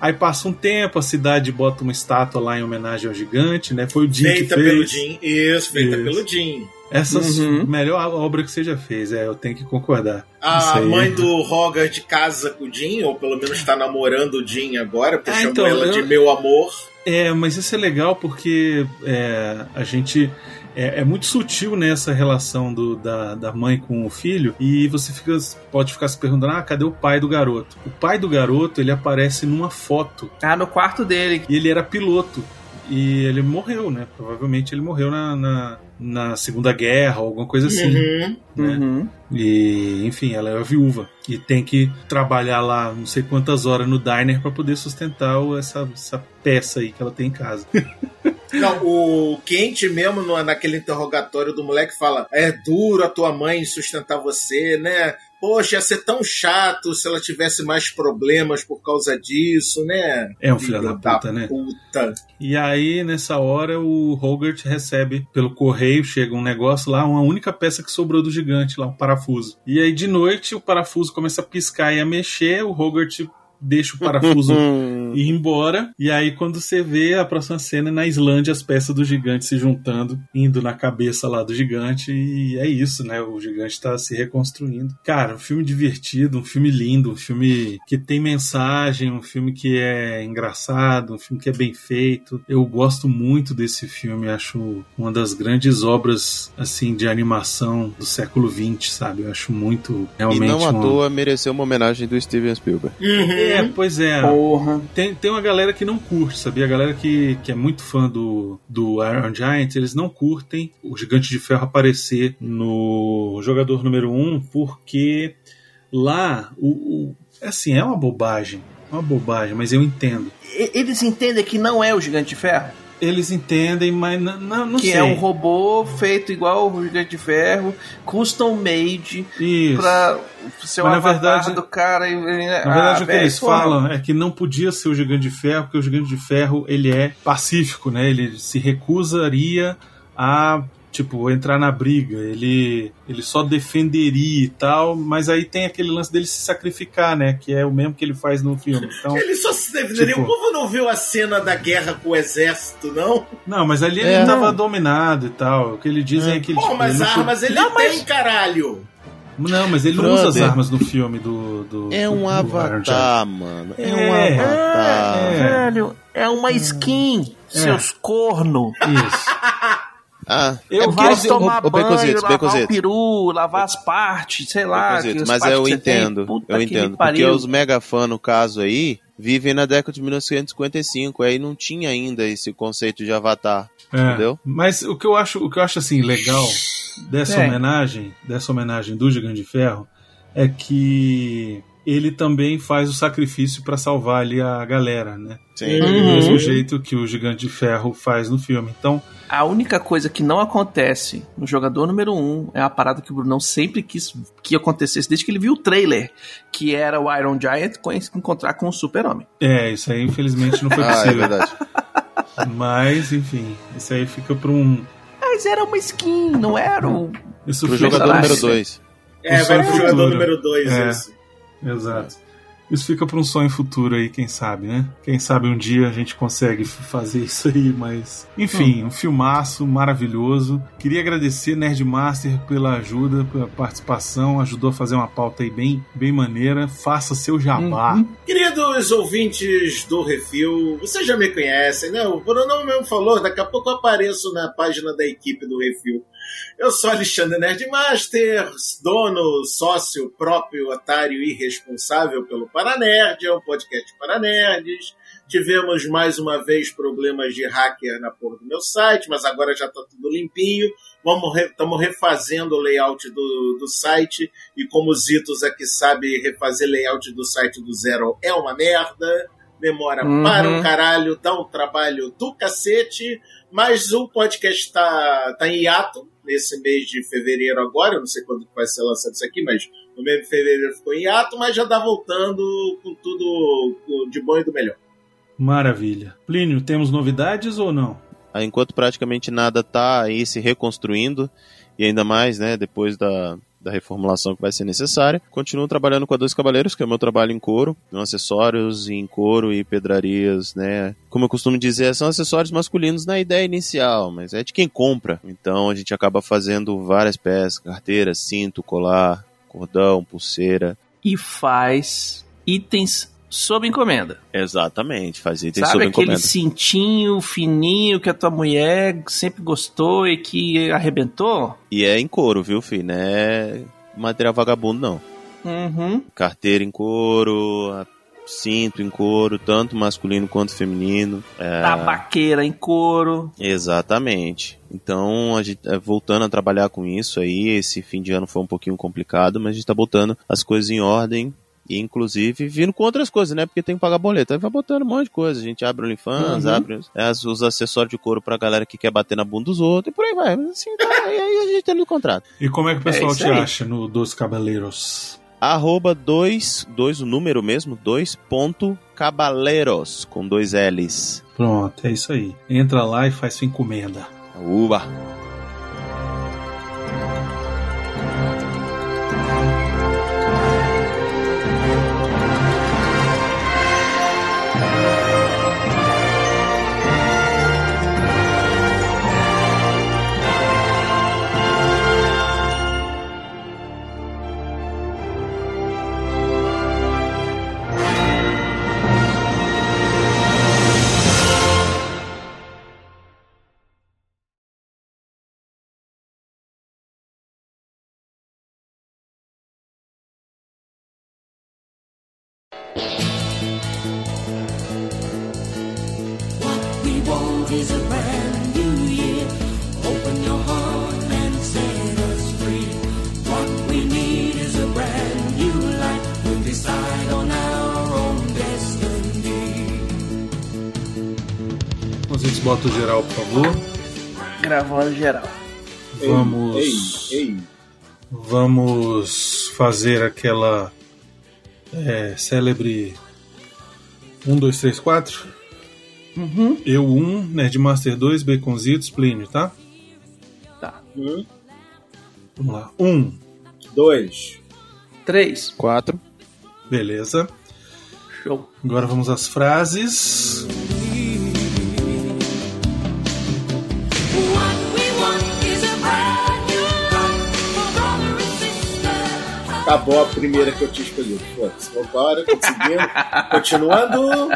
Aí passa um tempo, a cidade bota uma estátua lá em homenagem ao gigante, né? Foi o Jim Feita que pelo fez. Jim. Isso, feita Isso. pelo Jim. Essa Uhum. melhor obra que você já fez, é, eu tenho que concordar. A aí. mãe do Rogart casa com o Jim, ou pelo menos tá namorando o Jim agora, porque Ah, chamou então, ela eu- de meu amor. É, mas isso é legal porque é, a gente. É, é muito sutil nessa relação do, da, da mãe com o filho e você fica, pode ficar se perguntando: ah, cadê o pai do garoto? O pai do garoto ele aparece numa foto Ah, no quarto dele. e ele era piloto e ele morreu, né? Provavelmente ele morreu na, na, na Segunda Guerra ou alguma coisa assim. Uhum. né? Uhum. E, enfim, ela é viúva e tem que trabalhar lá não sei quantas horas no diner para poder sustentar o- essa, essa peça aí que ela tem em casa. Não, o Quente mesmo, no- naquele interrogatório do moleque, fala: é duro a tua mãe sustentar você, né? Poxa, ia ser tão chato se ela tivesse mais problemas por causa disso, né? É um filho da puta, né? Puta. E aí, nessa hora, o Hogarth recebe pelo correio, chega um negócio lá, uma única peça que sobrou do gigante lá, um parafuso. E aí, de noite, o parafuso começa a piscar e a mexer, o Hogarth deixa o parafuso ir embora. E aí, quando você vê a próxima cena é na Islândia, as peças do gigante se juntando, indo na cabeça lá do gigante. E é isso, né? O gigante tá se reconstruindo. Cara, um filme divertido, um filme lindo, um filme que tem mensagem, um filme que é engraçado, um filme que é bem feito. Eu gosto muito desse filme, acho uma das grandes obras, assim, de animação do século XX, sabe? Eu acho muito, E realmente. não à uma- toa mereceu uma homenagem do Steven Spielberg. É, pois é. Porra. Tem, tem uma galera que não curte, sabia? A galera que, que é muito fã do, do Iron Giant, eles não curtem o Gigante de Ferro aparecer no jogador número 1, um, porque lá, o, o- assim, é uma bobagem. É uma bobagem, mas eu entendo. Eles entendem que não é o Gigante de Ferro? Eles entendem, mas não, não, que sei. é um robô feito igual o Gigante de Ferro, custom made, Isso. pra ser o Mas na verdade- do cara. E, Na verdade, ah, o que eles porra. falam é que não podia ser o Gigante de Ferro, porque o Gigante de Ferro ele é pacífico, né? Ele se recusaria a tipo entrar na briga. Ele ele só defenderia e tal, mas aí tem aquele lance dele se sacrificar, né? Que é o mesmo que ele faz no filme. Então, Ele só se defenderia. Tipo- O povo não viu a cena da guerra com o exército, não? não, mas ali ele É. estava dominado e tal. O que ele dizem é, que ele, Pô, tipo, mas ele não, armas ele Não, tem, mas- caralho. não, mas ele não Brother. usa as armas no filme do, do É um do avatar, mano. É, um É. avatar. É. Velho, é uma skin, seus corno. Isso. Ah, Eu é Vai eu- tomar ô, banho, Baconzitos, lavar o peru, lavar as partes, sei lá. As mas partes eu tem. entendo, eu entendo. Porque os mega fãs, no caso aí, vivem na década de 1955, aí não tinha ainda esse conceito de avatar, É, entendeu? Mas o que eu acho, o que eu acho assim legal dessa É. homenagem, dessa homenagem do Gigante de Ferro é que ele também faz o sacrifício para salvar ali a galera, né? Sim. Do Uhum. mesmo jeito que o Gigante de Ferro faz no filme. Então, A única coisa que não acontece no jogador número 1 um é a parada que o Brunão sempre quis que acontecesse desde que ele viu o trailer, que era o Iron Giant com- encontrar com o Super-Homem. é, isso aí infelizmente não foi Ah, é possível. verdade. Mas, enfim, isso aí fica para um Mas era uma skin, não era o. isso Pro jogador número 2. É, Um vai pro jogador número 2, É. isso. Exato. Isso fica para um sonho futuro aí, quem sabe, né? Quem sabe um dia a gente consegue fazer isso aí, mas. Enfim, um filmaço maravilhoso. Queria agradecer Nerdmaster pela ajuda, pela participação, ajudou a fazer uma pauta aí bem, bem maneira. Faça seu jabá. Uhum. Queridos ouvintes do Refil, vocês já me conhecem, né? O Bruno mesmo falou, daqui a pouco eu apareço na página da equipe do Refil. Eu sou Alexandre Nerdmaster, dono, sócio próprio, otário e responsável pelo Paranerd, é um podcast para nerds. Tivemos mais uma vez problemas de hacker na porra do meu site, mas agora já está tudo limpinho. Estamos refazendo o layout do, do site e como o Zitos aqui sabe, refazer layout do site do zero é uma merda. Demora Uhum. para um caralho, dá um trabalho do cacete. Mas o podcast tá, tá em hiato nesse mês de fevereiro agora. Eu não sei quando vai ser lançado isso aqui, mas no mês de fevereiro ficou em hiato, mas já tá voltando com tudo de bom e do melhor. Maravilha. Plínio, temos novidades ou não? Enquanto praticamente nada tá aí se reconstruindo, e ainda mais, né, depois da, da reformulação que vai ser necessária, continuo trabalhando com a Dois Cavaleiros, que é o meu trabalho em couro, acessórios em couro e pedrarias, né. Como eu costumo dizer, são acessórios masculinos na ideia inicial, mas é de quem compra. Então a gente acaba fazendo várias peças, carteira, cinto, colar, cordão, pulseira. E faz itens sob encomenda. Exatamente, faz itens Sabe sob aquele encomenda. cintinho fininho que a tua mulher sempre gostou e que arrebentou? E é em couro, viu, filho? Não é material vagabundo, não. Uhum. carteira em couro, cinto em couro, tanto masculino quanto feminino. É, Tabaqueira em couro. exatamente. Então, a gente, é, voltando a trabalhar com isso aí, esse fim de ano foi um pouquinho complicado, mas a gente tá botando as coisas em ordem. E inclusive vindo com outras coisas, né? Porque tem que pagar boleto. Aí vai botando um monte de coisa. A gente abre o OnlyFans, Uhum. abre os, as- os acessórios de couro pra galera que quer bater na bunda dos outros e por aí vai. Mas assim, tá, e aí a gente tem no contrato. E como é que o pessoal isso te aí. acha no Dos Cabaleiros? arroba 2, dois o número mesmo, 2 ponto cabaleiros, com dois L's. Pronto, é isso aí. Entra lá e faz sua encomenda. Uba! Geral, por favor. Gravando geral. Vamos. Ei, ei. Vamos fazer aquela é, célebre 1, 2, 3, 4. Uhum. Eu 1, Nerdmaster 2, Baconzitos, Plínio, tá? Tá. Um, Vamos lá. 1, dois. Três. Quatro. beleza. Show. Agora vamos às frases. Acabou a primeira que eu tinha escolhido. Foda-se, vambora. Continuando.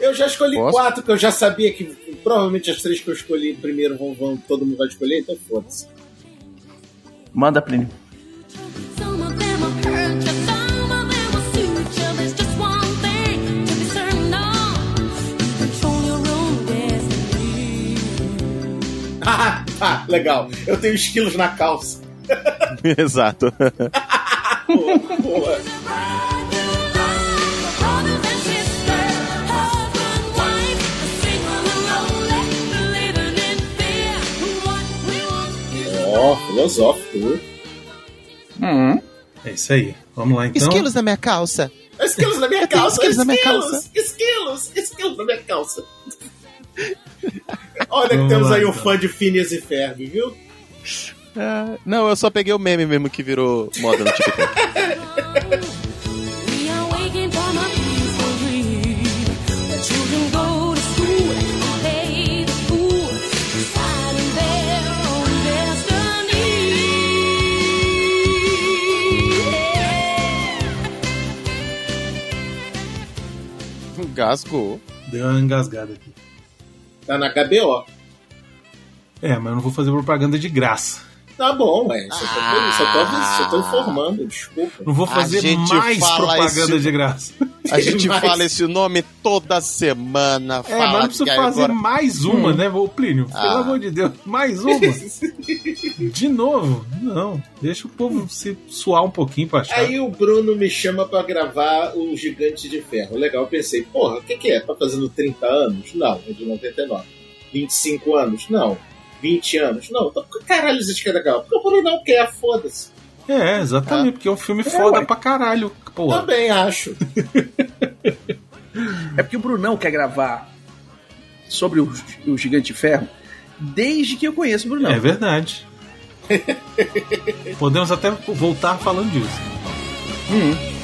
Eu já escolhi Posso? quatro, que eu já sabia que provavelmente as três que eu escolhi primeiro vão, vão todo mundo vai escolher, então foda-se. Manda, Plínio. Destiny. Ah, tá, legal. Eu tenho esquilos na calça. Exato. Boa, boa. Ó, filosófico. Uhum. É isso aí. Vamos lá então. Esquilos na minha calça. Esquilos na minha calça. esquilos na minha esquilos, calça. esquilos, esquilos na minha calça. Olha que Vamos temos lá, aí um então. fã de Phineas e Ferb, viu? Ah, não, eu só peguei o meme mesmo que virou moda no TikTok. Gasgou. Deu uma engasgada aqui. Tá na HBO. É, mas eu não vou fazer propaganda de graça. Tá bom, ué. Só tô, só tô, só tô informando, desculpa. Não vou fazer gente mais propaganda isso- de graça. A gente Mas- fala esse nome toda semana. É, fala mas não precisa fazer agora- mais uma, né, ô Plínio? Pelo Ah. amor de Deus, mais uma. De novo? Não. Deixa o povo se suar um pouquinho pra achar. Aí o Bruno me chama pra gravar o Gigante de Ferro. Legal, eu pensei, porra, o que, que é? Tá fazendo 30 anos? Não, é de 99. 25 anos? Não. 20 anos? Não. Então, caralho isso que é legal? Porque o Bruno não quer, foda-se. É, exatamente, porque é um filme foda ué. pra caralho. Porra. Também acho. É porque o Brunão quer gravar sobre o, o Gigante de Ferro desde que eu conheço o Brunão. É verdade. Podemos até voltar falando disso.